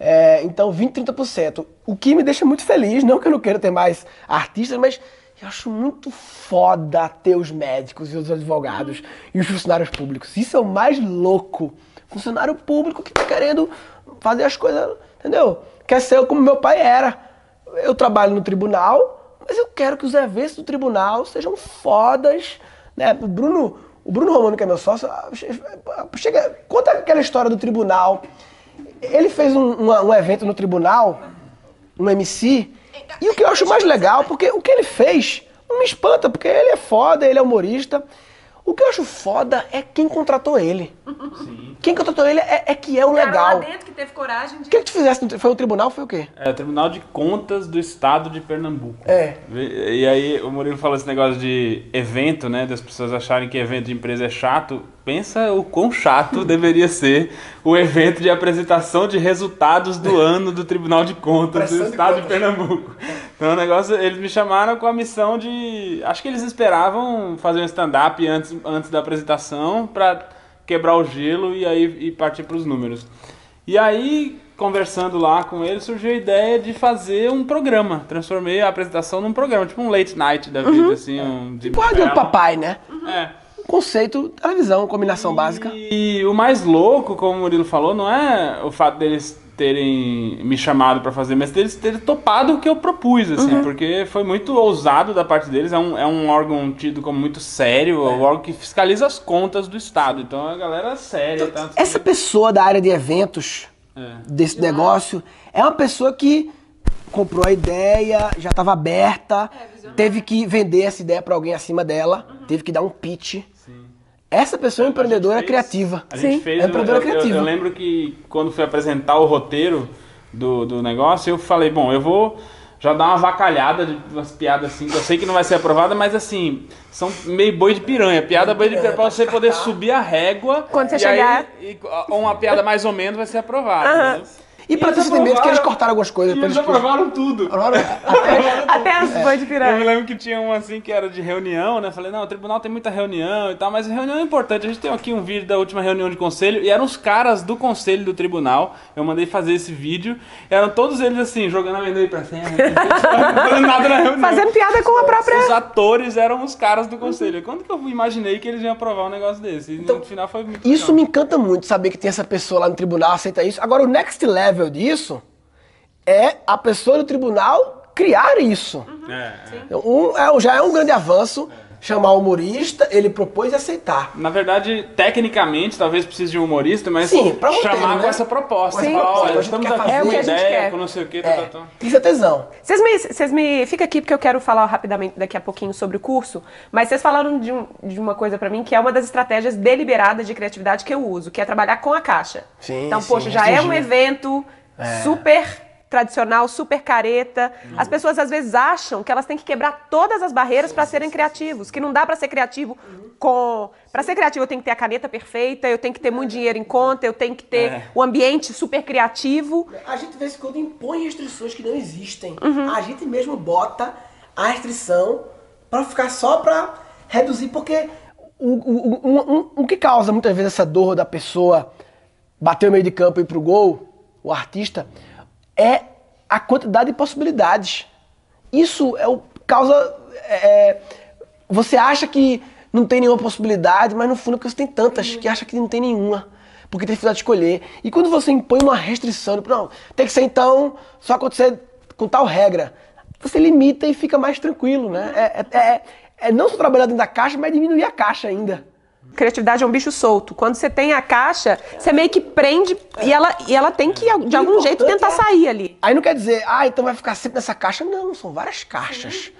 É, então, 20, 30%. O que me deixa muito feliz, não que eu não queira ter mais artistas, mas eu acho muito foda ter os médicos e os advogados e os funcionários públicos. Isso é o mais louco. Funcionário público que tá querendo fazer as coisas, entendeu? Quer ser como meu pai era. Eu trabalho no tribunal, mas eu quero que os eventos do tribunal sejam fodas. Né? O Bruno, o Bruno Romano, que é meu sócio, chega, conta aquela história do tribunal. Ele fez um, um, um evento no tribunal, um MC, e o que eu acho mais legal, porque o que ele fez não me espanta, porque ele é foda, ele é humorista. O que eu acho foda é quem contratou ele. Sim. Quem contratou ele é, é que é o legal. lá dentro que teve coragem de... O que, que tu fizesse? Foi o tribunal? Foi o quê? É o Tribunal de Contas do Estado de Pernambuco. É. E aí o Murilo falou esse negócio de evento, né? Das pessoas acharem que evento de empresa é chato. Pensa o quão chato deveria ser o evento de apresentação de resultados do ano do Tribunal de Contas do Estado de, de Pernambuco. Então o negócio, eles me chamaram com a missão de. Acho que eles esperavam fazer um stand-up antes, antes da apresentação para quebrar o gelo e aí e partir para os números. E aí, conversando lá com ele, surgiu a ideia de fazer um programa. Transformei a apresentação num programa, tipo um late night da vida, uhum. assim. Um, de tipo do papai, né? Uhum. É. Conceito, televisão, combinação e, básica. E o mais louco, como o Murilo falou, não é o fato deles terem me chamado para fazer, mas eles terem topado o que eu propus, assim, uhum. porque foi muito ousado da parte deles. É um, é um órgão tido como muito sério, é. um órgão que fiscaliza as contas do Estado. Então a galera é séria. Então, tá, essa pessoa da área de eventos, é. desse negócio, é uma pessoa que comprou a ideia, já estava aberta, é, teve que vender essa ideia para alguém acima dela, uhum. teve que dar um pitch. Essa pessoa é empreendedora fez, criativa. A gente Sim. fez. É empreendedora eu, criativa. Eu, eu, lembro que quando fui apresentar o roteiro do, do negócio, eu falei, bom, eu vou já dar uma vacalhada de umas piadas assim, que eu sei que não vai ser aprovada, mas assim, são meio boi de piranha. Piada boi de piranha, pra você poder subir a régua. Quando você chegar. Aí, uma piada mais ou menos vai ser aprovada. Uhum. E, pra ter entender que eles cortaram algumas coisas. E eles aprovaram tudo. Aprovaram até, até as é. de piranha. Eu me lembro que tinha um assim que era de reunião, né? Falei, não, o tribunal tem muita reunião e tal, mas reunião é importante. A gente tem aqui um vídeo da última reunião de conselho e eram os caras do conselho do tribunal. Eu mandei fazer esse vídeo. Eram todos eles assim, jogando amendoim pra cima. fazendo nada na reunião. Fazendo piada com a própria. Os atores eram os caras do conselho. Quando que eu imaginei que eles iam aprovar um negócio desse? E então, no final foi muito Isso legal. me encanta muito, saber que tem essa pessoa lá no tribunal, aceita isso. Agora, o next level disso é a pessoa do tribunal criar isso. Uhum. É, um, é, já é um grande avanço. É chamar o humorista, ele propôs e aceitar. Na verdade, tecnicamente, talvez precise de um humorista, mas Sim, pra chamar roteiro, né? com essa proposta. Sim, falar, olha, estamos aqui é com uma ideia, com não sei o que. É. Tá, tá, tá. Isso é tesão. Vocês me, vocês me... Fica aqui porque eu quero falar rapidamente daqui a pouquinho sobre o curso, mas vocês falaram de, um, de uma coisa para mim que é uma das estratégias deliberadas de criatividade que eu uso, que é trabalhar com a caixa. Sim, então, sim, poxa, já é um evento é. super tradicional, super careta. Uhum. As pessoas às vezes acham que elas têm que quebrar todas as barreiras para serem criativos, que não dá para ser criativo com para ser criativo eu tenho que ter a caneta perfeita, eu tenho que ter muito dinheiro em conta, eu tenho que ter é. o ambiente super criativo. A gente vez em quando impõe restrições que não existem. Uhum. A gente mesmo bota a restrição para ficar só para reduzir, porque o, o, o, o, que causa muitas vezes essa dor da pessoa bater o meio de campo e ir pro gol, o artista, é a quantidade de possibilidades. Isso é o causa. É, é, você acha que não tem nenhuma possibilidade, mas no fundo é porque você tem tantas que acha que não tem nenhuma. Porque tem dificuldade de escolher. E quando você impõe uma restrição, não, tem que ser então só acontecer com tal regra, você limita e fica mais tranquilo, né? É, é, é, é não só trabalhar dentro da caixa, mas diminuir a caixa ainda. Criatividade é um bicho solto. Quando você tem a caixa, você meio que prende e, ela, e ela tem que, de algum jeito, tentar é... sair ali. Aí não quer dizer, ah, então vai ficar sempre nessa caixa. Não, são várias caixas. Sim.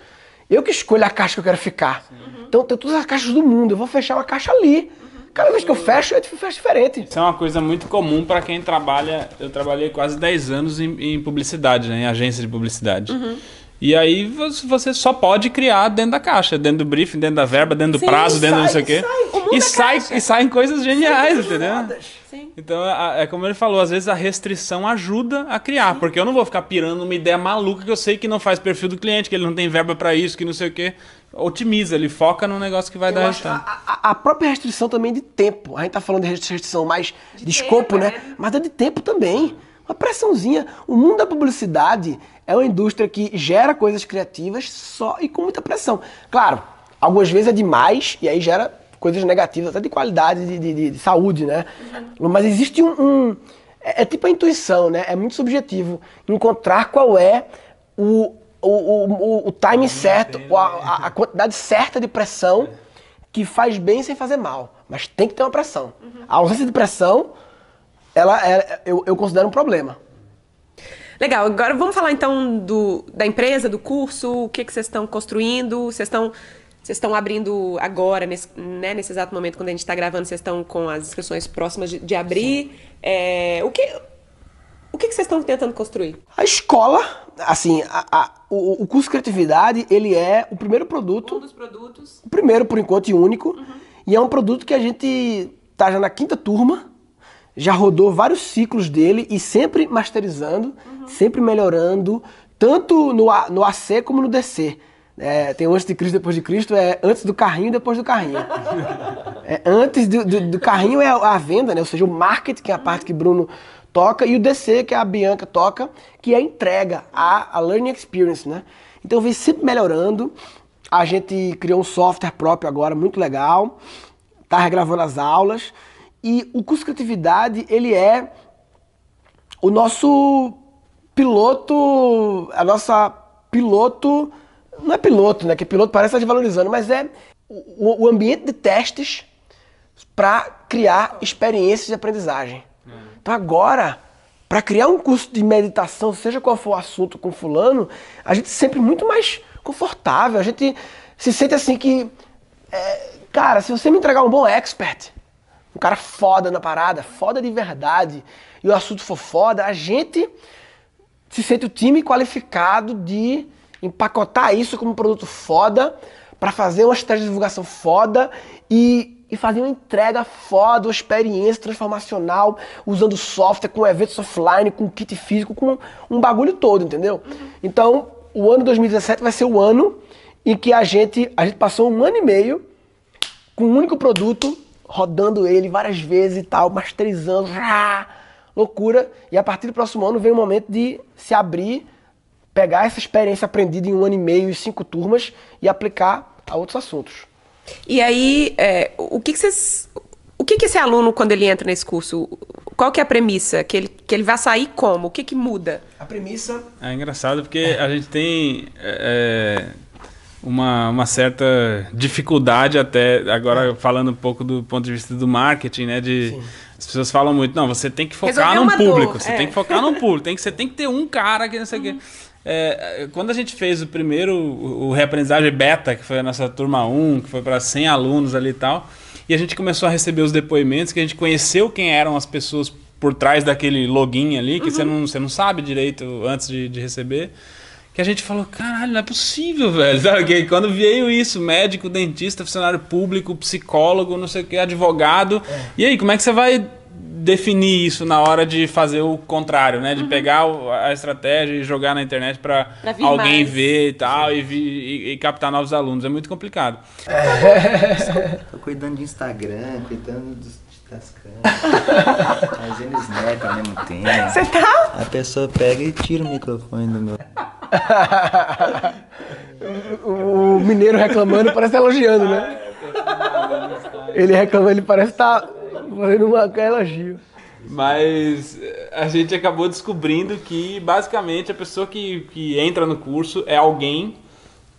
Eu que escolho a caixa que eu quero ficar. Uhum. Então tem todas as caixas do mundo. Eu vou fechar uma caixa ali. Cada vez que eu fecho, eu fecho diferente. Isso é uma coisa muito comum para quem trabalha. Eu trabalhei quase 10 anos em, em publicidade, né, em agência de publicidade. Uhum. E aí você só pode criar dentro da caixa, dentro do briefing, dentro da verba, dentro do Sim, prazo, dentro do não sei o quê. E sai, e saem coisas geniais, entendeu? Sim. Então, é como ele falou, às vezes a restrição ajuda a criar, Sim. porque eu não vou ficar pirando uma ideia maluca que eu sei que não faz perfil do cliente, que ele não tem verba para isso, que não sei o quê. Otimiza, ele foca no negócio que vai eu dar resultado. A, a, própria restrição também de tempo. A gente tá falando de restrição mais de, de escopo, né? né? Mas é de tempo também. Uma pressãozinha. O mundo da publicidade é uma indústria que gera coisas criativas só e com muita pressão. Claro, algumas vezes é demais e aí gera coisas negativas, até de qualidade, de, de, de saúde, né? Uhum. Mas existe um, um é, é, tipo a intuição, né? É muito subjetivo encontrar qual é o, o, o, o time certo, a, a, quantidade certa de pressão que faz bem sem fazer mal. Mas tem que ter uma pressão. Uhum. A ausência de pressão, ela é, eu, eu considero um problema. Legal, agora vamos falar então do, da empresa, do curso, o que, que vocês estão construindo, vocês estão vocês estão abrindo agora, nesse, né, nesse exato momento, quando a gente está gravando, vocês estão com as inscrições próximas de, de abrir. É, o que, o que, vocês estão tentando construir? A escola, assim, a, a, o, o curso Criatividade, ele é o primeiro produto. Um dos produtos. O primeiro, por enquanto, e único. Uhum. E é um produto que a gente tá já na quinta turma, já rodou vários ciclos dele e sempre masterizando, uhum. sempre melhorando, tanto no, no AC como no DC. É, tem o antes de Cristo, depois de Cristo, é antes do carrinho, depois do carrinho. É, antes do, do, do, carrinho é a venda, né? ou seja, o marketing, que é a parte que Bruno toca, e o DC, que é a Bianca toca, que é a entrega, a, a learning experience. Né? Então vem sempre melhorando. A gente criou um software próprio agora, muito legal. Está regravando as aulas. E o curso de criatividade, ele é o nosso piloto, a nossa piloto não é piloto, né? Que piloto parece estar desvalorizando, mas é o, o ambiente de testes para criar experiências de aprendizagem. Então agora, para criar um curso de meditação, seja qual for o assunto com fulano, a gente se sempre muito mais confortável. A gente se sente assim que, é, cara, se você me entregar um bom expert, um cara foda na parada, foda de verdade, e o assunto for foda, a gente se sente o time qualificado de empacotar isso como um produto foda, para fazer uma estratégia de divulgação foda e, e fazer uma entrega foda, uma experiência transformacional, usando software, com eventos offline, com kit físico, com um bagulho todo, entendeu? Então, o ano 2017 vai ser o ano em que a gente, a gente passou um ano e meio com um único produto, rodando ele várias vezes e tal, masterizando, loucura. E a partir do próximo ano vem o momento de se abrir pegar essa experiência aprendida em um ano e meio e cinco turmas e aplicar a outros assuntos. E aí, é, o que, que vocês. O que, que esse aluno, quando ele entra nesse curso, qual que é a premissa? Que ele, que ele vai sair como? O que, que muda? A premissa. É engraçado porque a gente tem é, uma, uma certa dificuldade, até agora falando um pouco do ponto de vista do marketing, né? De, Sim. As pessoas falam muito, não, você tem que focar num público, dor, você é. tem que focar num público, tem que, você tem que ter um cara que não sei o uhum. quê. É, quando a gente fez o primeiro, o, o reaprendizagem beta, que foi a nossa turma 1, que foi para 100 alunos ali e tal, e a gente começou a receber os depoimentos, que a gente conheceu quem eram as pessoas por trás daquele login ali, que uhum. você, não, você não sabe direito antes de, de receber que a gente falou, caralho, não é possível, velho. Sabe? Quando veio isso, médico, dentista, funcionário público, psicólogo, não sei o que, advogado. É. E aí, como é que você vai definir isso na hora de fazer o contrário, né? De uhum. pegar a estratégia e jogar na internet para alguém mais. ver e tal e, e, e, captar novos alunos. É muito complicado. É. Tô cuidando de Instagram, cuidando dos, câmeras, fazendo snap ao mesmo tempo. Você tá? A pessoa pega e tira o microfone do meu. o mineiro reclamando parece estar elogiando, né? Ele reclamando, ele parece estar fazendo uma elogio. Mas eh, a gente acabou descobrindo que basicamente a pessoa que, que entra no curso é alguém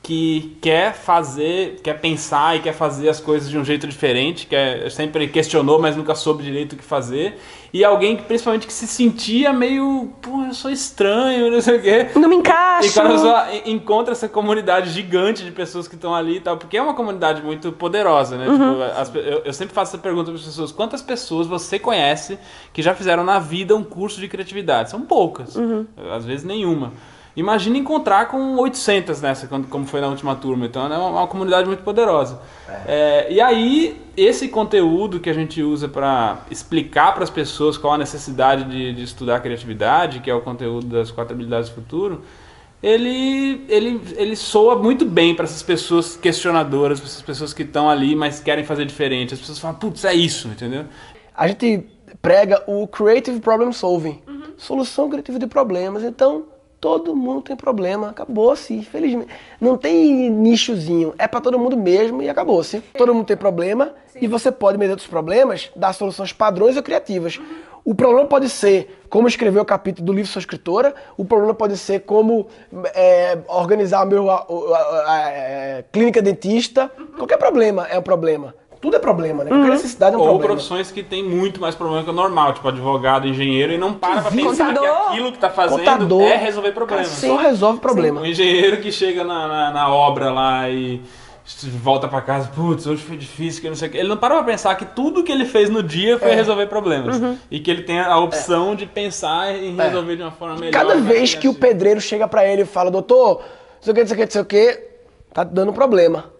que quer fazer, quer pensar e quer fazer as coisas de um jeito diferente, que é, sempre questionou, mas nunca soube direito o que fazer. E alguém que principalmente que se sentia meio, pô, eu sou estranho, não sei o quê. Não me encaixo. E quando você encontra essa comunidade gigante de pessoas que estão ali e tal, porque é uma comunidade muito poderosa, né? Uhum. Tipo, as, eu, eu, sempre faço essa pergunta para as pessoas: quantas pessoas você conhece que já fizeram na vida um curso de criatividade? São poucas, uhum. às vezes nenhuma. Imagina encontrar com 800 nessa, como foi na última turma. Então é uma, uma comunidade muito poderosa. É. É, e aí, esse conteúdo que a gente usa para explicar para as pessoas qual a necessidade de, de, estudar criatividade, que é o conteúdo das quatro habilidades do futuro, ele, ele, ele soa muito bem para essas pessoas questionadoras, para essas pessoas que estão ali, mas querem fazer diferente. As pessoas falam, putz, é isso, entendeu? A gente prega o creative problem solving. Uhum solução criativa de problemas. Então, todo mundo tem problema, acabou-se, infelizmente. Não tem nichozinho, é para todo mundo mesmo e acabou-se. Todo mundo tem problema e você pode, mediante dos problemas, dar soluções padrões ou criativas. O problema pode ser como escrever o capítulo do livro Sou Escritora, o problema pode ser como é, organizar a minha clínica dentista. Qualquer problema é um problema. Tudo é problema, né? Qualquer necessidade é um Ou problema. profissões que tem muito mais problema que o normal, tipo advogado, engenheiro, e não para pra pensar que Contador. aquilo que tá fazendo Contador. é resolver problemas. Só resolve problema. O engenheiro que chega na, na, na obra lá e volta pra casa, putz, hoje foi difícil, que não sei o que. Ele não para pra pensar que tudo que ele fez no dia foi resolver problemas. E que ele tem a opção de pensar em resolver de uma forma melhor. Cada mais vez que o pedreiro chega pra ele e fala, doutor, não sei o que, não sei o que, não sei o que, tá dando problema.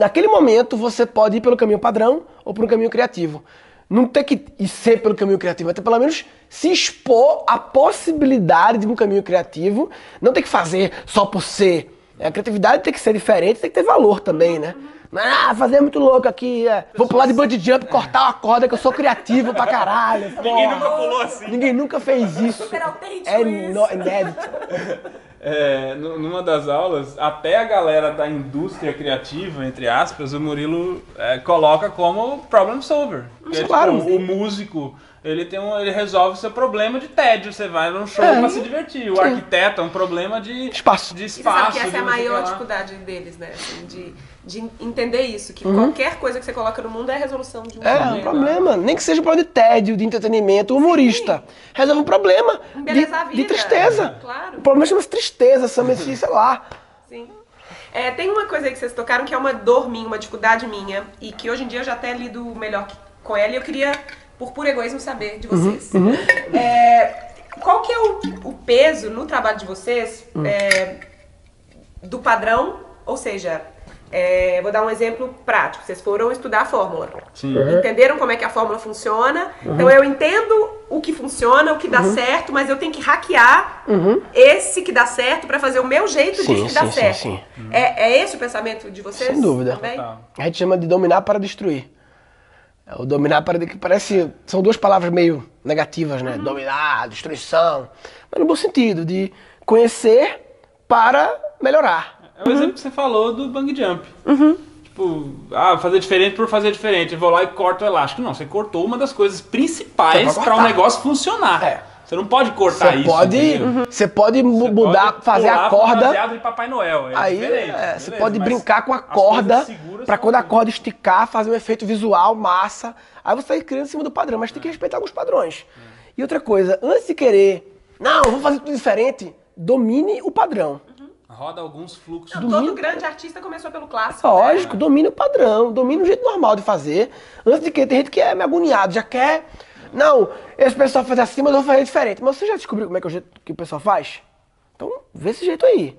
Naquele momento você pode ir pelo caminho padrão ou por um caminho criativo. Não tem que ir ser pelo caminho criativo, ter pelo menos se expor à possibilidade de um caminho criativo. Não tem que fazer só por ser. A criatividade tem que ser diferente, tem que ter valor também, né? Não é, Ah, fazer é muito louco aqui, é. vou pular de bungee jump, cortar uma corda que eu sou criativo pra caralho. Ninguém porra. nunca pulou assim. Ninguém nunca fez isso. Super autêntico É isso. no- inédito. É, nu- numa das aulas, até a galera da indústria criativa, entre aspas, o Murilo é, coloca como problem solver. Que é, tipo, claro. o músico, ele, tem um, ele resolve o seu problema de tédio. Você vai num show É. pra se divertir. O arquiteto é um problema de Espaço. De E você sabe espaço que essa de é a maior dificuldade deles, né? Assim, de, de entender isso, que qualquer coisa que você coloca no mundo é a resolução de um Uhum. É, um problema. Nem que seja um problema de tédio, de entretenimento. Humorista resolve um problema de, de tristeza. Claro. O problema chama-se tristeza, chama-se, sei lá. Sim. É, tem uma coisa aí que vocês tocaram que é uma dor minha, uma dificuldade minha, e que hoje em dia eu já até lido melhor com ela e eu queria, por puro egoísmo, saber de vocês. É, qual que é o, o peso no trabalho de vocês é, do padrão? Ou seja, é, vou dar um exemplo prático. Vocês foram estudar a fórmula. Sim. Entenderam como é que a fórmula funciona? Então eu entendo o que funciona, o que dá certo, mas eu tenho que hackear esse que dá certo pra fazer o meu jeito Sim, disso que dá sim, sim, certo. sim. É, é esse o pensamento de vocês? Sem dúvida. Também? A gente chama de dominar para destruir. É, O dominar para que parece são duas palavras meio negativas, né? Dominar, destruição, mas no bom sentido de conhecer para melhorar. É o exemplo que você falou do bang jump. Tipo, ah, fazer diferente por fazer diferente. Eu vou lá e corto o elástico. Não, você cortou uma das coisas principais para o cortar. negócio funcionar. É. Você não pode cortar Você isso. pode, você pode mu- Você mudar, pode fazer a corda. fantasiado de Papai Noel. É Aí diferente, é, você beleza, pode brincar com a corda são quando a corda esticar, fazer um efeito visual massa. Aí você vai criando em cima do padrão, mas tem que respeitar alguns padrões. E outra coisa, antes de querer, não, vou fazer tudo diferente, domine o padrão. Roda alguns fluxos. Não, todo grande artista começou pelo clássico. Lógico, né? domine o padrão, domine o jeito normal de fazer. Antes de que tem gente que é meio agoniado, já quer. Não, esse pessoal faz assim, mas eu vou fazer diferente. Mas você já descobriu como é que é o jeito que o pessoal faz? Então, vê esse jeito aí.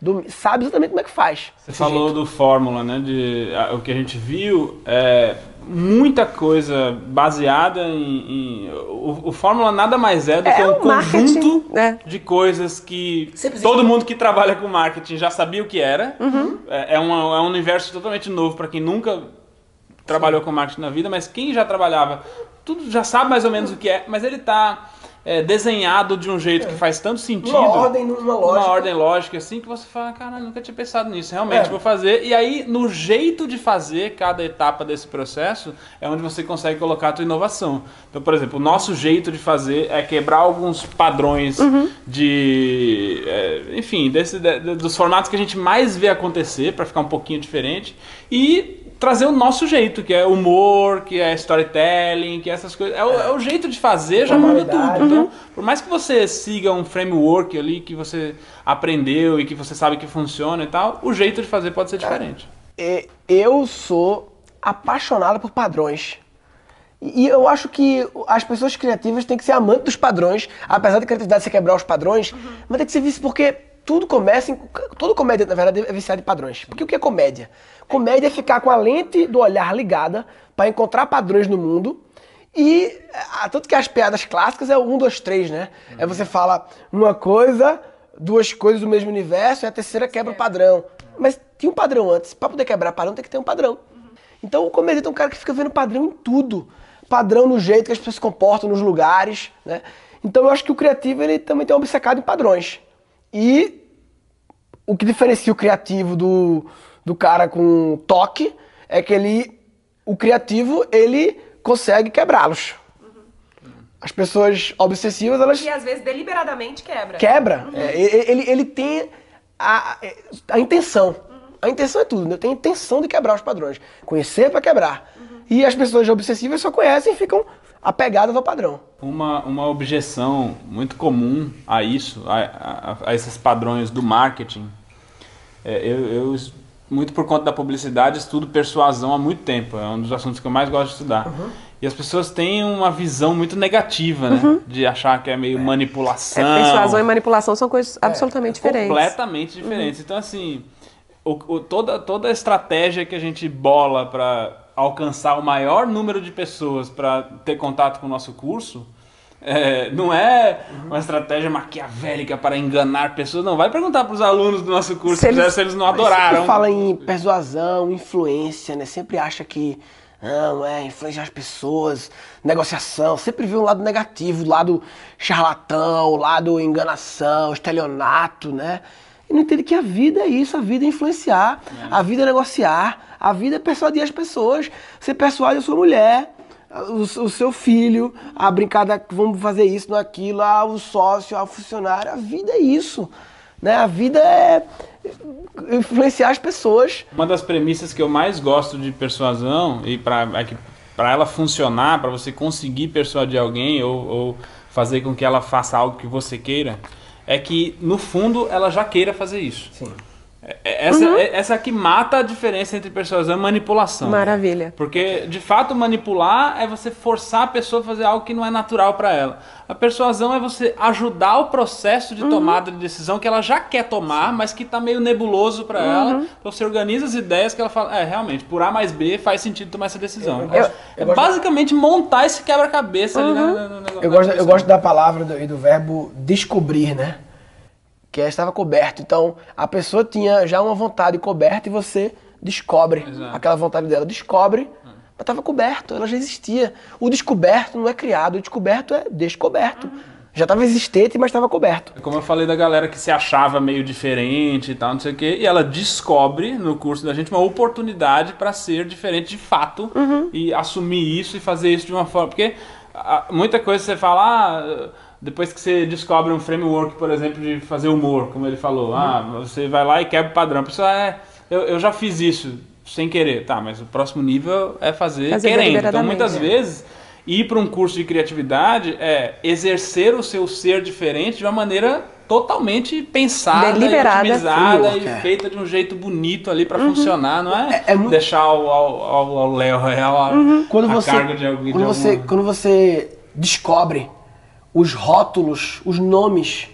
Domi- Sabe exatamente como é que faz. Você falou do fórmula, né? De, a- o que a gente viu é muita coisa baseada em. em- o, o fórmula nada mais é do É que um conjunto né? de coisas que todo mundo que trabalha com marketing já sabia o que era. Uhum. É, é, uma- é um universo totalmente novo para quem nunca trabalhou com marketing na vida, mas quem já trabalhava, tudo já sabe mais ou menos o que é, mas ele está desenhado de um jeito que faz tanto sentido. Uma ordem, uma lógica. Uma ordem lógica, assim, que você fala, caralho, nunca tinha pensado nisso. Realmente, É. vou fazer. E aí, no jeito de fazer cada etapa desse processo, é onde você consegue colocar a tua inovação. Então, por exemplo, o nosso jeito de fazer é quebrar alguns padrões de... é, enfim, desse, de- de- dos formatos que a gente mais vê acontecer, para ficar um pouquinho diferente. E trazer o nosso jeito, que é humor, que é storytelling, que é essas coisas. É o, é o jeito de fazer, já muda tudo. Então, por mais que você siga um framework ali que você aprendeu e que você sabe que funciona e tal, o jeito de fazer pode ser diferente. É, eu sou apaixonado por padrões. E eu acho que as pessoas criativas têm que ser amantes dos padrões, apesar da criatividade ser quebrar os padrões, mas tem que ser visto porque tudo começa em. Todo comédia, na verdade, é viciado em padrões. Porque o que é comédia? Comédia é ficar com a lente do olhar ligada para encontrar padrões no mundo. E ah, tanto que as piadas clássicas é o 1, 2, 3, né? É você fala uma coisa, duas coisas do mesmo universo, e a terceira quebra o padrão. Mas tinha um padrão antes. Para poder quebrar padrão, tem que ter um padrão. Então o comediante é um cara que fica vendo padrão em tudo. Padrão no jeito que as pessoas se comportam nos lugares, né? Então eu acho que o criativo ele também tem um obcecado em padrões. E o que diferencia o criativo do, do cara com toque é que ele, o criativo, ele consegue quebrá-los. As pessoas obsessivas, elas E às vezes deliberadamente quebra. quebra. É, ele, ele tem a, a intenção. A intenção é tudo, né? Tem a intenção de quebrar os padrões. Conhecer para quebrar. E as pessoas obsessivas só conhecem e ficam apegadas ao padrão. Uma, uma objeção muito comum a isso, a, a, a esses padrões do marketing, é, eu, eu, muito por conta da publicidade, estudo persuasão há muito tempo. É um dos assuntos que eu mais gosto de estudar. E as pessoas têm uma visão muito negativa, né? De achar que é meio manipulação. É, persuasão e manipulação são coisas absolutamente diferentes. Completamente diferentes. Então, assim, o, o- toda, toda a estratégia que a gente bola para alcançar o maior número de pessoas para ter contato com o nosso curso. É, não é uma estratégia maquiavélica para enganar pessoas, não. Vai perguntar para os alunos do nosso curso Se eles- se eles não Sempre adoraram. fala em persuasão, influência, né? Sempre acha que não, é influenciar as pessoas, negociação. Sempre vê um lado negativo, o lado charlatão, o lado enganação, estelionato, né? E não entende que a vida é isso, a vida é influenciar, a vida é negociar, a vida é persuadir as pessoas. Você persuade a sua mulher, o, o seu filho, a brincada, vamos fazer isso, não aquilo, ah, o sócio, ah, o funcionário. A vida é isso. Né? A vida é influenciar as pessoas. Uma das premissas que eu mais gosto de persuasão e para é que para ela funcionar, para você conseguir persuadir alguém ou, ou fazer com que ela faça algo que você queira, é que no fundo ela já queira fazer isso. Sim. É- Essa, é- essa é que mata a diferença entre persuasão e manipulação. Maravilha. Porque, de fato, manipular é você forçar a pessoa a fazer algo que não é natural para ela. A persuasão é você ajudar o processo de tomada de decisão que ela já quer tomar, mas que tá meio nebuloso para ela. Então você organiza as ideias que ela fala, é, realmente, por A mais B faz sentido tomar essa decisão. Eu gosto- é eu gosto- basicamente montar esse quebra-cabeça ali na- na- na- Eu gosto, eu gosto da palavra do- e do verbo descobrir, né? Que é, estava coberto. Então, a pessoa tinha já uma vontade coberta e você descobre Exato. aquela vontade dela. Descobre, mas estava coberto, ela já existia. O descoberto não é criado, o descoberto é descoberto. Já estava existente, mas estava coberto. Como eu falei da galera que se achava meio diferente e tal, não sei o quê, e ela descobre no curso da gente uma oportunidade para ser diferente de fato e assumir isso e fazer isso de uma forma. Porque ah, muita coisa você fala, ah, depois que você descobre um framework, por exemplo, de fazer humor, como ele falou, ah, você vai lá e quebra o padrão. A pessoa, é, eu, eu já fiz isso sem querer. Tá, mas o próximo nível é fazer, Fazer querendo. Então, muitas é. vezes, ir para um curso de criatividade é exercer o seu ser diferente de uma maneira totalmente pensada, Deliberada. e otimizada e é. feita de um jeito bonito ali para funcionar, não é, É- é muito- deixar ao, ao, ao, ao Léo real a, Quando a você, carga de alguém. quando, de você, alguma- quando você descobre os rótulos, os nomes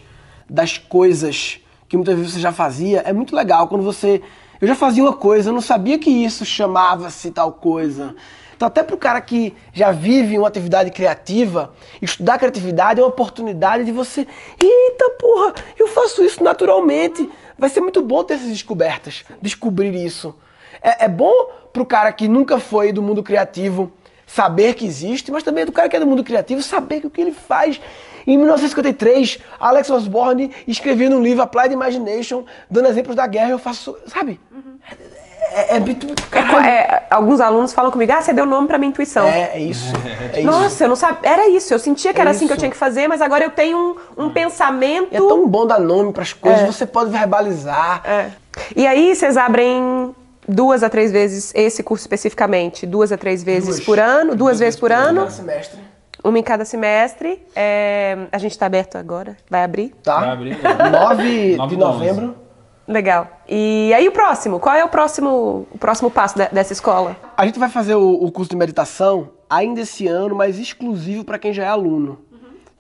das coisas que muitas vezes você já fazia, é muito legal. Quando você. Eu já fazia uma coisa, eu não sabia que isso chamava-se tal coisa. Então, até para o cara que já vive uma atividade criativa, estudar criatividade é uma oportunidade de você. Eita porra, eu faço isso naturalmente. Vai ser muito bom ter essas descobertas, descobrir isso. É, é bom pro cara que nunca foi do mundo criativo saber que existe, mas também é do cara que é do mundo criativo saber que o que ele faz. Em 1953, Alex Osborne escrevia no livro Applied Imagination, dando exemplos da guerra, eu faço, sabe? É, é, É co- é, alguns alunos falam comigo, ah, você deu nome pra minha intuição. é, é isso. É isso. Nossa, eu não sabia. Era isso, eu sentia que É era assim que eu tinha que fazer, mas agora eu tenho um, um pensamento. É tão bom dar nome pras coisas, É. você pode verbalizar. É. E aí vocês abrem duas a três vezes esse curso especificamente? Duas a três vezes Duas. por ano? Duas, vezes por ano? Cada semestre. Uma em cada semestre. É, a gente tá aberto agora, vai abrir. Tá? Vai abrir, 9 Nove de novembro. Legal. E aí o próximo? Qual é o próximo, o próximo passo de- dessa escola? A gente vai fazer o, o curso de meditação ainda esse ano, mas exclusivo para quem já é aluno.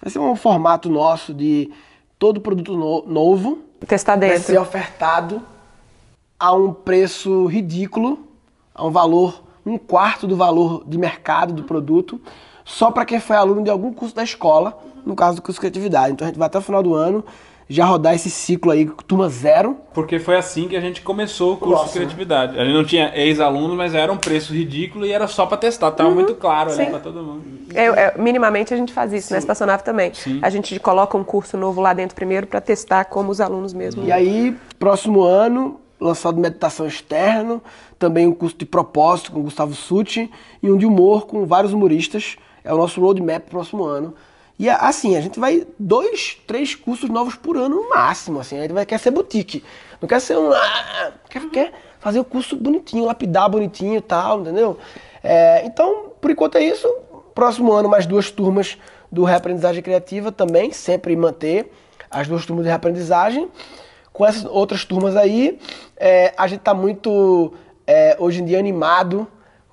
Vai ser um formato nosso de todo produto no- novo Testar vai dentro. ser ofertado a um preço ridículo, a um valor, um quarto do valor de mercado do produto, só para quem foi aluno de algum curso da escola, no caso do curso de criatividade. Então a gente vai até o final do ano já rodar esse ciclo aí, turma zero. Porque foi assim que a gente começou o curso Nossa, de criatividade. A gente não tinha ex-alunos, mas era um preço ridículo e era só pra testar. Tava muito claro ali Uhum. sim. pra todo mundo. É, é, minimamente a gente faz isso, na Espaçonave também. Sim. A gente coloca um curso novo lá dentro primeiro para testar como os alunos mesmo. E aí, próximo ano, lançado meditação externo, também um curso de propósito com Gustavo Sutti e um de humor com vários humoristas. É o nosso roadmap pro próximo ano. E assim, a gente vai dois, três cursos novos por ano no máximo, assim. A gente vai quer ser boutique. Não quer ser um. ah, Quer, quer fazer o curso bonitinho, lapidar bonitinho e tal, entendeu? É, então, por enquanto é isso. Próximo ano, mais duas turmas do Reaprendizagem Criativa também, sempre manter as duas turmas de reaprendizagem. Com essas outras turmas aí, é, a gente está muito, é, hoje em dia, animado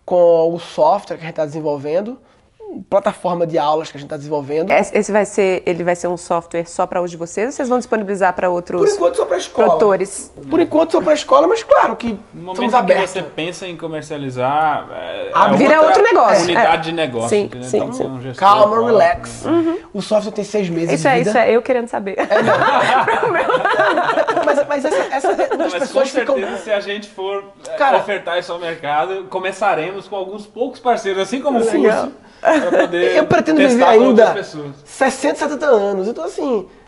com o software que a gente está desenvolvendo, plataforma de aulas que a gente está desenvolvendo. Esse esse vai ser, ele vai ser um software só para os de vocês ou vocês vão disponibilizar para Por outros enquanto só para escola. produtores? Por enquanto só para escola, mas claro que No momento estamos em que abertos. você pensa em comercializar, é, Ah, é vira outra outro negócio, Unidade é. de negócio. Sim, entendeu? sim, que sim. um gestor Calma, próprio, relax. né? O software tem seis meses Isso de é, vida. isso é eu querendo saber. Mas, mas essa, essa muitas Mas com pessoas ficam. certeza, se a gente for é, Cara- ofertar isso ao mercado, começaremos com alguns poucos parceiros, assim como o curso, poder Eu pretendo viver ainda outras pessoas. 60, 70 anos. Então, assim.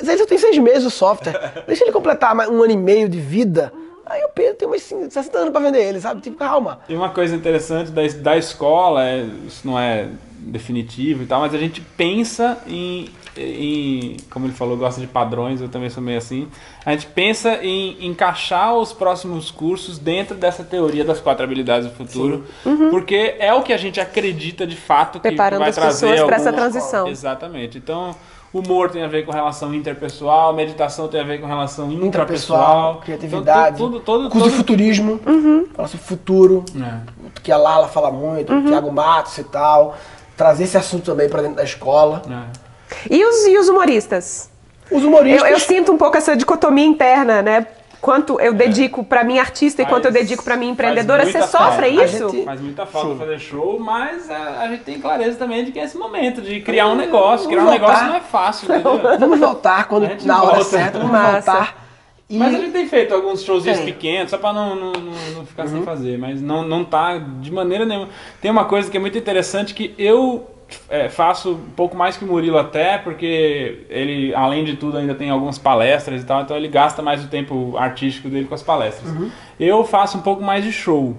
ele só tem seis meses o software. Deixa ele completar um ano e meio de vida. Aí o Pedro tem mais 60 anos pra vender ele, sabe? Tipo, calma. E uma coisa interessante da, da escola, é, isso não é definitivo e tal, mas a gente pensa em, em, como ele falou, gosta de padrões, eu também sou meio assim. A gente pensa em encaixar os próximos cursos dentro dessa teoria das quatro habilidades do futuro, porque é o que a gente acredita de fato que Preparando vai as trazer pessoas pra essa transição. Exatamente. Então, humor tem a ver com relação interpessoal, meditação tem a ver com relação Intrapessoal, intrapessoal, criatividade, Então, tudo, todo, curso de todo- futurismo, Uhum. fala sobre futuro, É. que a Lala fala muito, o Thiago Matos e tal. Trazer esse assunto também pra dentro da escola. É. E os, e os humoristas? Os Eu, humoristas. eu sinto um pouco essa dicotomia interna, né? Quanto eu dedico pra mim artista e quanto eu Faz- dedico pra mim faz empreendedora. Você sofre falta. A isso? gente- Faz muita falta Sim. fazer show, mas a, a gente tem clareza também de que é esse momento de criar um negócio. Vamos Criar um voltar. negócio não é fácil, entendeu? Vamos voltar quando A na hora certa, vamos Massa. voltar. E Mas a gente tem feito alguns showzinhos Tem. pequenos, só pra não, não, não- não ficar Uhum. sem fazer. Mas não, não tá de maneira nenhuma. Tem uma coisa que é muito interessante que eu é, faço um pouco mais que o Murilo até, porque ele, além de tudo, ainda tem algumas palestras e tal, então ele gasta mais o tempo artístico dele com as palestras. Uhum. Eu faço um pouco mais de show.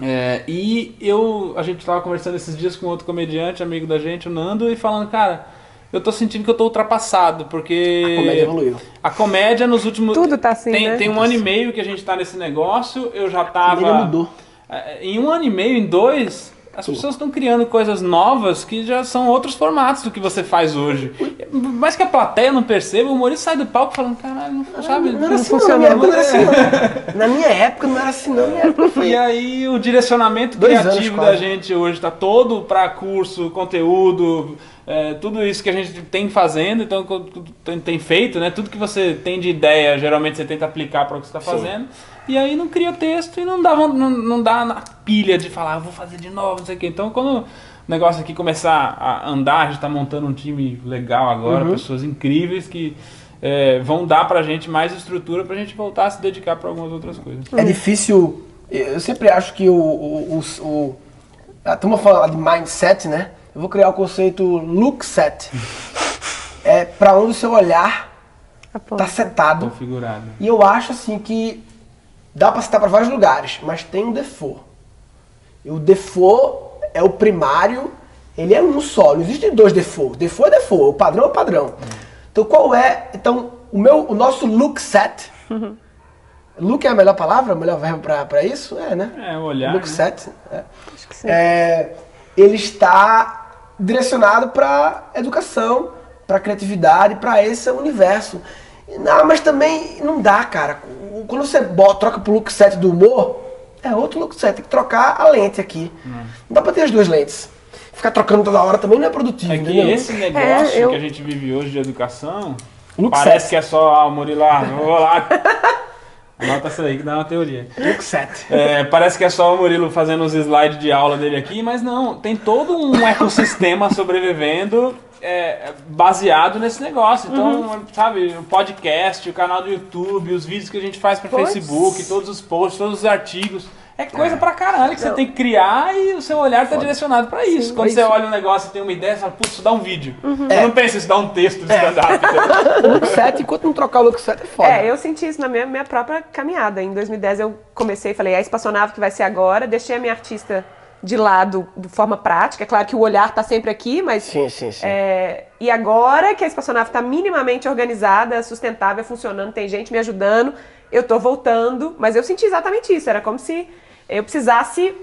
É, e eu, a gente tava conversando esses dias com outro comediante, amigo da gente, o Nando, e falando, cara, eu tô sentindo que eu tô ultrapassado, porque. A comédia evoluiu. A comédia nos últimos. Tudo tá assim, tem, né? tem um ano e meio que a gente tá nesse negócio, eu já tava. comédia mudou. É, Em um ano e meio, em dois, as pessoas estão criando coisas novas que já são outros formatos do que você faz hoje. Mas que a plateia não perceba, o humorista sai do palco falando, caralho, não, sabe, Não era assim, não, na minha época não era assim, não. Na minha época não era assim, não. Época foi. E aí o direcionamento Dois anos criativo quase. da gente hoje está todo para curso, conteúdo, é, tudo isso que a gente tem fazendo, então tem, tem feito, né? Tudo que você tem de ideia, geralmente você tenta aplicar para o que você está fazendo. E aí não cria texto e não dá, não, não dá na pilha de falar, "Ah, vou fazer de novo, não sei o quê. Então quando o negócio aqui começar a andar, a gente está montando um time legal agora, Uhum. pessoas incríveis que é, vão dar pra gente mais estrutura pra gente voltar a se dedicar para algumas outras coisas. É difícil. Eu sempre acho que o. o, o, o a turma fala de mindset, né? Eu vou criar o conceito look set. É pra onde o seu olhar tá setado. Configurado. E eu acho assim que dá pra citar pra vários lugares, mas tem um default. E o default é o primário, ele é um só, não existe dois default. Default é default, o padrão é o padrão. Então qual é? Então o meu, o nosso look set. Look é a melhor palavra, o melhor verbo pra, pra isso? É, né? É, o olhar. Look né? set. É. Acho que sim. É, ele está direcionado para educação, para criatividade, para esse universo. Não, mas também não dá, cara. Quando você bota, troca pro look set do humor, é outro look set. Tem que trocar a lente aqui. Não dá pra ter as duas lentes. Ficar trocando toda hora também não é produtivo, É que entendeu? esse negócio eu- que a gente vive hoje de educação, Look parece set. que é só, ah, o Murilo, ah, vou lá. Anota isso aí que dá uma teoria. É, parece que é só o Murilo fazendo os slides de aula dele aqui, mas não, tem todo um ecossistema sobrevivendo é, baseado nesse negócio. Então, sabe, o podcast, o canal do YouTube, os vídeos que a gente faz para. Facebook, todos os posts, todos os artigos. É coisa pra caralho que você tem que criar e o seu olhar tá direcionado pra isso. Quando Sim. você olha um negócio e tem uma ideia, você fala, putz, isso dá um vídeo. Uhum. Você não pensa, isso dá um texto de stand-up. entendeu? O look set, enquanto não trocar o look set, é foda. É, eu senti isso na minha, minha própria caminhada. Em 2010 eu comecei, falei, é a espaçonave que vai ser agora. Deixei a minha artista de lado de forma prática. É claro que o olhar tá sempre aqui, mas. Sim, sim, sim. é, e agora que a espaçonave está minimamente organizada, sustentável, funcionando, tem gente me ajudando, eu tô voltando. Mas eu senti exatamente isso. Era como se eu precisasse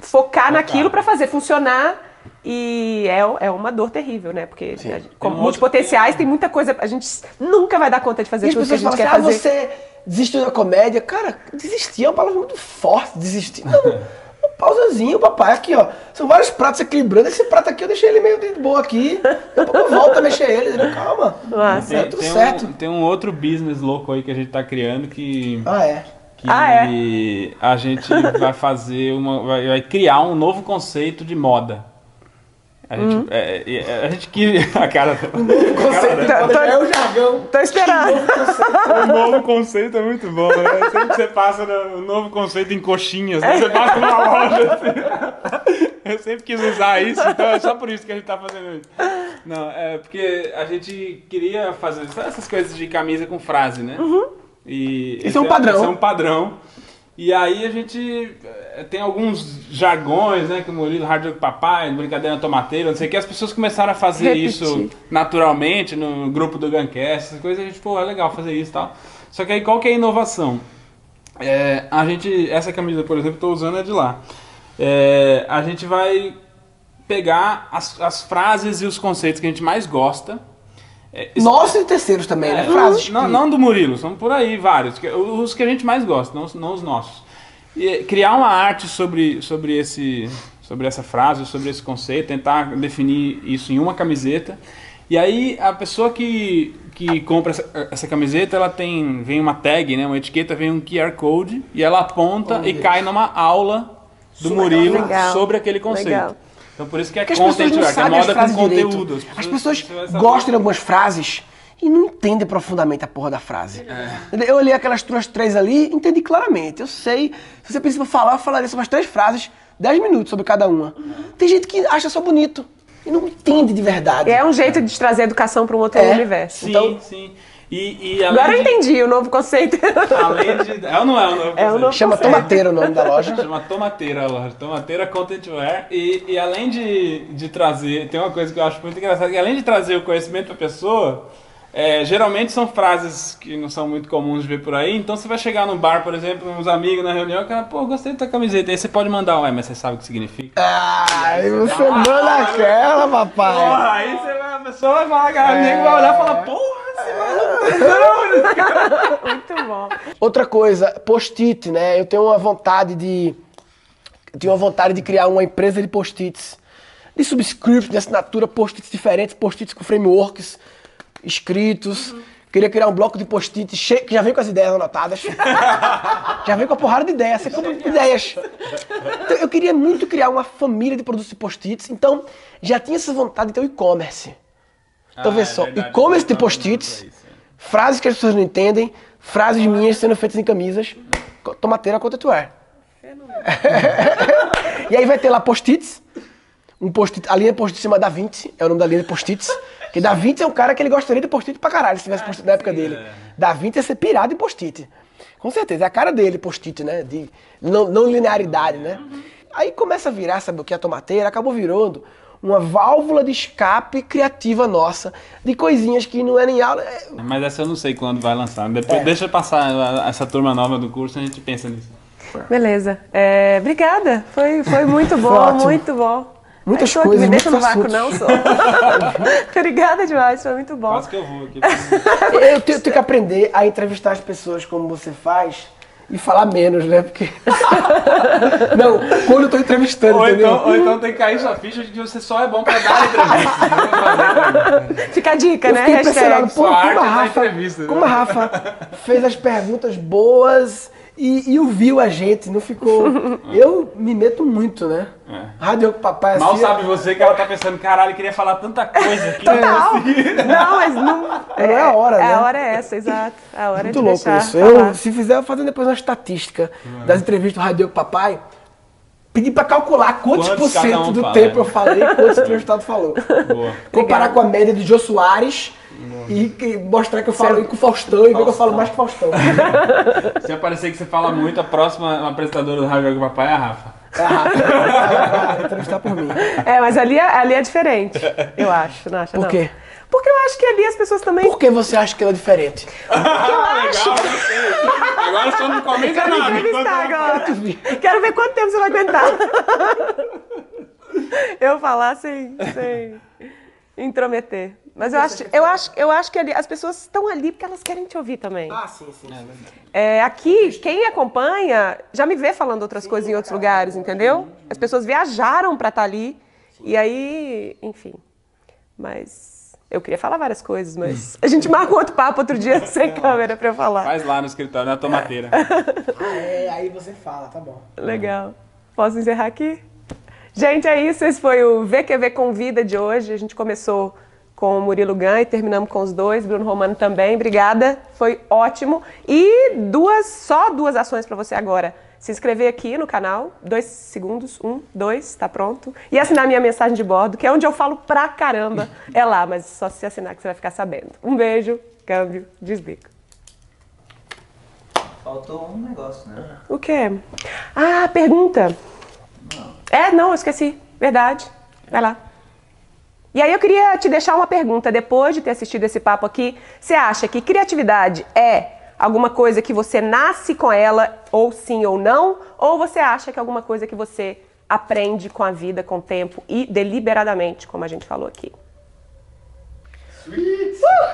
focar naquilo para fazer funcionar. E é, é uma dor terrível, né? Porque como um outro- multipotenciais tem muita coisa. A gente nunca vai dar conta de fazer E as tudo que a gente falam quer assim, ah, fazer. você desistiu da comédia. Cara, desistir é uma palavra muito forte, desistir. Não, uma pausazinha, papai, aqui, ó. São vários pratos equilibrando. Esse prato aqui eu deixei ele meio de boa aqui. Daqui a pouco eu volto a mexer ele. entendeu? Calma. Nossa. É Tem, tudo tem certo. um, tem um outro business louco aí que a gente tá criando que. Ah, é. Que Ah, é? a gente vai fazer uma. Vai, vai criar um novo conceito de moda. A gente, Hum. é, é, a gente queria. A cara. Conceito de Tá- moda tá- já é o jargão. Tô esperando. O novo conceito é muito bom, né? Sempre que você passa no, o novo conceito em coxinhas, né? você passa numa loja assim. Eu sempre quis usar isso, então é só por isso que a gente tá fazendo isso. Não, é porque a gente queria fazer essas coisas de camisa com frase, né? E Isso é um padrão. Esse é um padrão. E aí a gente eh, tem alguns jargões, né? Que o Murilo, Hard Rock Papai, Brincadeira na Tomateira, não sei o que. As pessoas começaram a fazer Repetir. isso naturalmente no grupo do Guncast, essas coisas. A gente, pô, é legal fazer isso e tal. Só que aí qual que é a inovação? É, a gente, essa camisa, por exemplo, estou usando é de lá. É, a gente vai pegar as, as frases e os conceitos que a gente mais gosta. É, Nossos e terceiros também, né? é, Frases. Não, que- não do Murilo, são por aí vários. que- Os que a gente mais gosta, não, os- não os nossos. E é, criar uma arte sobre, sobre, esse, sobre essa frase, sobre esse conceito, tentar definir isso em uma camiseta. E aí a pessoa que, que compra essa, essa camiseta, ela tem. Vem uma tag, né? Uma etiqueta, vem um QR Code e ela aponta Oh, e Deus. cai numa aula do Murilo Legal. sobre aquele conceito. Legal. Então por isso que é Porque as pessoas não art, é sabem as moda frases com direito. conteúdo. As pessoas vai saber. gostam de algumas frases e não entendem profundamente a porra da frase. É. Eu olhei aquelas duas, três ali, entendi claramente. Eu sei, se você precisa falar, eu falaria sobre as três frases, dez minutos sobre cada uma. Tem gente que acha só bonito e não entende de verdade. É um jeito de trazer educação para um outro É. universo. Sim, Então- sim. E, e além Agora eu de- entendi o novo conceito. Além de. É ou não é o novo É o conceito? novo Chama conceito. Tomateira o nome da loja. Chama Tomateira a loja. Tomateira Content Wear. E, e além de, de trazer. Tem uma coisa que eu acho muito engraçada: que além de trazer o conhecimento pra pessoa. é, geralmente são frases que não são muito comuns de ver por aí. Então você vai chegar num bar, por exemplo, uns amigos na reunião, que cara, pô, gostei da tua camiseta. Aí você pode mandar, ué, mas você sabe o que significa? Ai, você manda aquela, papai. Porra, aí você vai, a pessoa vai falar, cara, o nego vai olhar e falar, porra. Muito bom. Outra coisa, post-it, né? Eu tenho uma vontade de. Eu tenho uma vontade de criar uma empresa de post-its. De subscripts, de assinatura, post-its diferentes, post-its com frameworks escritos. Queria criar um bloco de post-its cheio, que já vem com as ideias anotadas. já vem com a porrada de ideias, você compra ideias. Então, eu queria muito criar uma família de produtos de post-its, então já tinha essa vontade de ter o e-commerce. Então Ah, vê é só, e-commerce de post-its, é. frases que as pessoas não entendem, frases minhas sendo feitas em camisas, tomateira contra tu é. e aí vai ter lá post-its, um post-it, a linha post-it chama Da Vinci, é o nome da linha de post-its, que Da Vinci é um cara que ele gostaria de post-it pra caralho, se tivesse post-it na época dele. Da Vinci ia ser pirado em post-it. Com certeza, é a cara dele, post-it, né? De não, não linearidade, né? Aí começa a virar, sabe o que? A tomateira acabou virando uma válvula de escape criativa nossa, de coisinhas que não é nem aula. é- Mas essa eu não sei quando vai lançar. Depois É. deixa passar essa turma nova do curso, a gente pensa nisso. Beleza. É, obrigada. Foi, foi muito bom, Foi muito bom. Muitas Ai, coisas, Me deixa no vácuo, não, sou. Obrigada demais, foi muito bom. Quase que eu vou aqui. Eu tenho, tenho que aprender a entrevistar as pessoas como você faz e falar menos, né? Porque. não, quando eu tô entrevistando, Ou entendeu? então, ou então tem que cair sua ficha de que você só é bom pra dar entrevista. Fica a dica, Eu né? fiquei impressionado, pô, como a Rafa, entrevista, né? como a Rafa fez as perguntas boas e, e ouviu a gente, não ficou... Eu me meto muito, né? É. Rádio com papai Mal assim, sabe você que ela tá pensando, caralho, eu queria falar tanta coisa aqui. Total. Não, mas não. Não é a hora, né? A hora é essa, exato. A hora Muito é de louco deixar isso. falar. Eu, se fizer, eu vou fazer depois uma estatística das entrevistas do Rádio com Papai. Pedir pra calcular quantos, Quantos por cento um do fala, tempo né? eu falei e quantos o entrevistado falou. Boa. Comparar com a média de Jô Soares e que- mostrar que eu falo com o Faustão e ver que eu falo mais que o Faustão. Se aparecer que você fala muito, a próxima apresentadora do Rádio com Papai é a Rafa. É a Rafa. Vai entrevistar por mim. É, mas ali, é- ali é diferente, eu acho, não acha Por não? quê? Porque eu acho que ali as pessoas também... Por que você acha que ela é diferente? Ah, legal, gostei. Agora só não comenta Quero nada. entrevistar enquanto- agora. Quero ver quanto tempo você vai aguentar. Eu falar sem, sem intrometer. Mas eu acho, eu, acho, eu acho que ali, as pessoas estão ali porque elas querem te ouvir também. Ah, sim, sim. É, aqui, quem acompanha já me vê falando outras coisas em outros lugares, entendeu? As pessoas viajaram pra estar ali. E aí, enfim. Mas eu queria falar várias coisas, mas a gente marca um outro papo outro dia sem câmera pra eu falar. Faz lá no escritório, na tomateira. Ah, é, aí você fala, tá bom. Legal. Posso encerrar aqui? Gente, é isso. Esse foi o VQV Convida de hoje. A gente começou com o Murilo Gan e terminamos com os dois. Bruno Romano também. Obrigada. Foi ótimo. E duas, só duas ações para você agora. Se inscrever aqui no canal, dois segundos, um, dois, tá pronto. E assinar minha mensagem de bordo, que é onde eu falo pra caramba. É lá, mas só se assinar que você vai ficar sabendo. Um beijo, câmbio, desligo. Faltou um negócio, né? O quê? Ah, pergunta. É, não, eu esqueci. Verdade. Vai lá. E aí eu queria te deixar uma pergunta. Depois de ter assistido esse papo aqui, você acha que criatividade é alguma coisa que você nasce com ela, ou sim ou não? Ou você acha que é alguma coisa que você aprende com a vida, com o tempo e deliberadamente, como a gente falou aqui?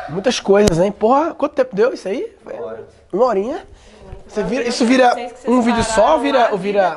Muitas coisas, hein? Porra, quanto tempo deu isso aí? Uma hora. Uma horinha? Você vira, isso vira um vídeo só ou vira, ou vira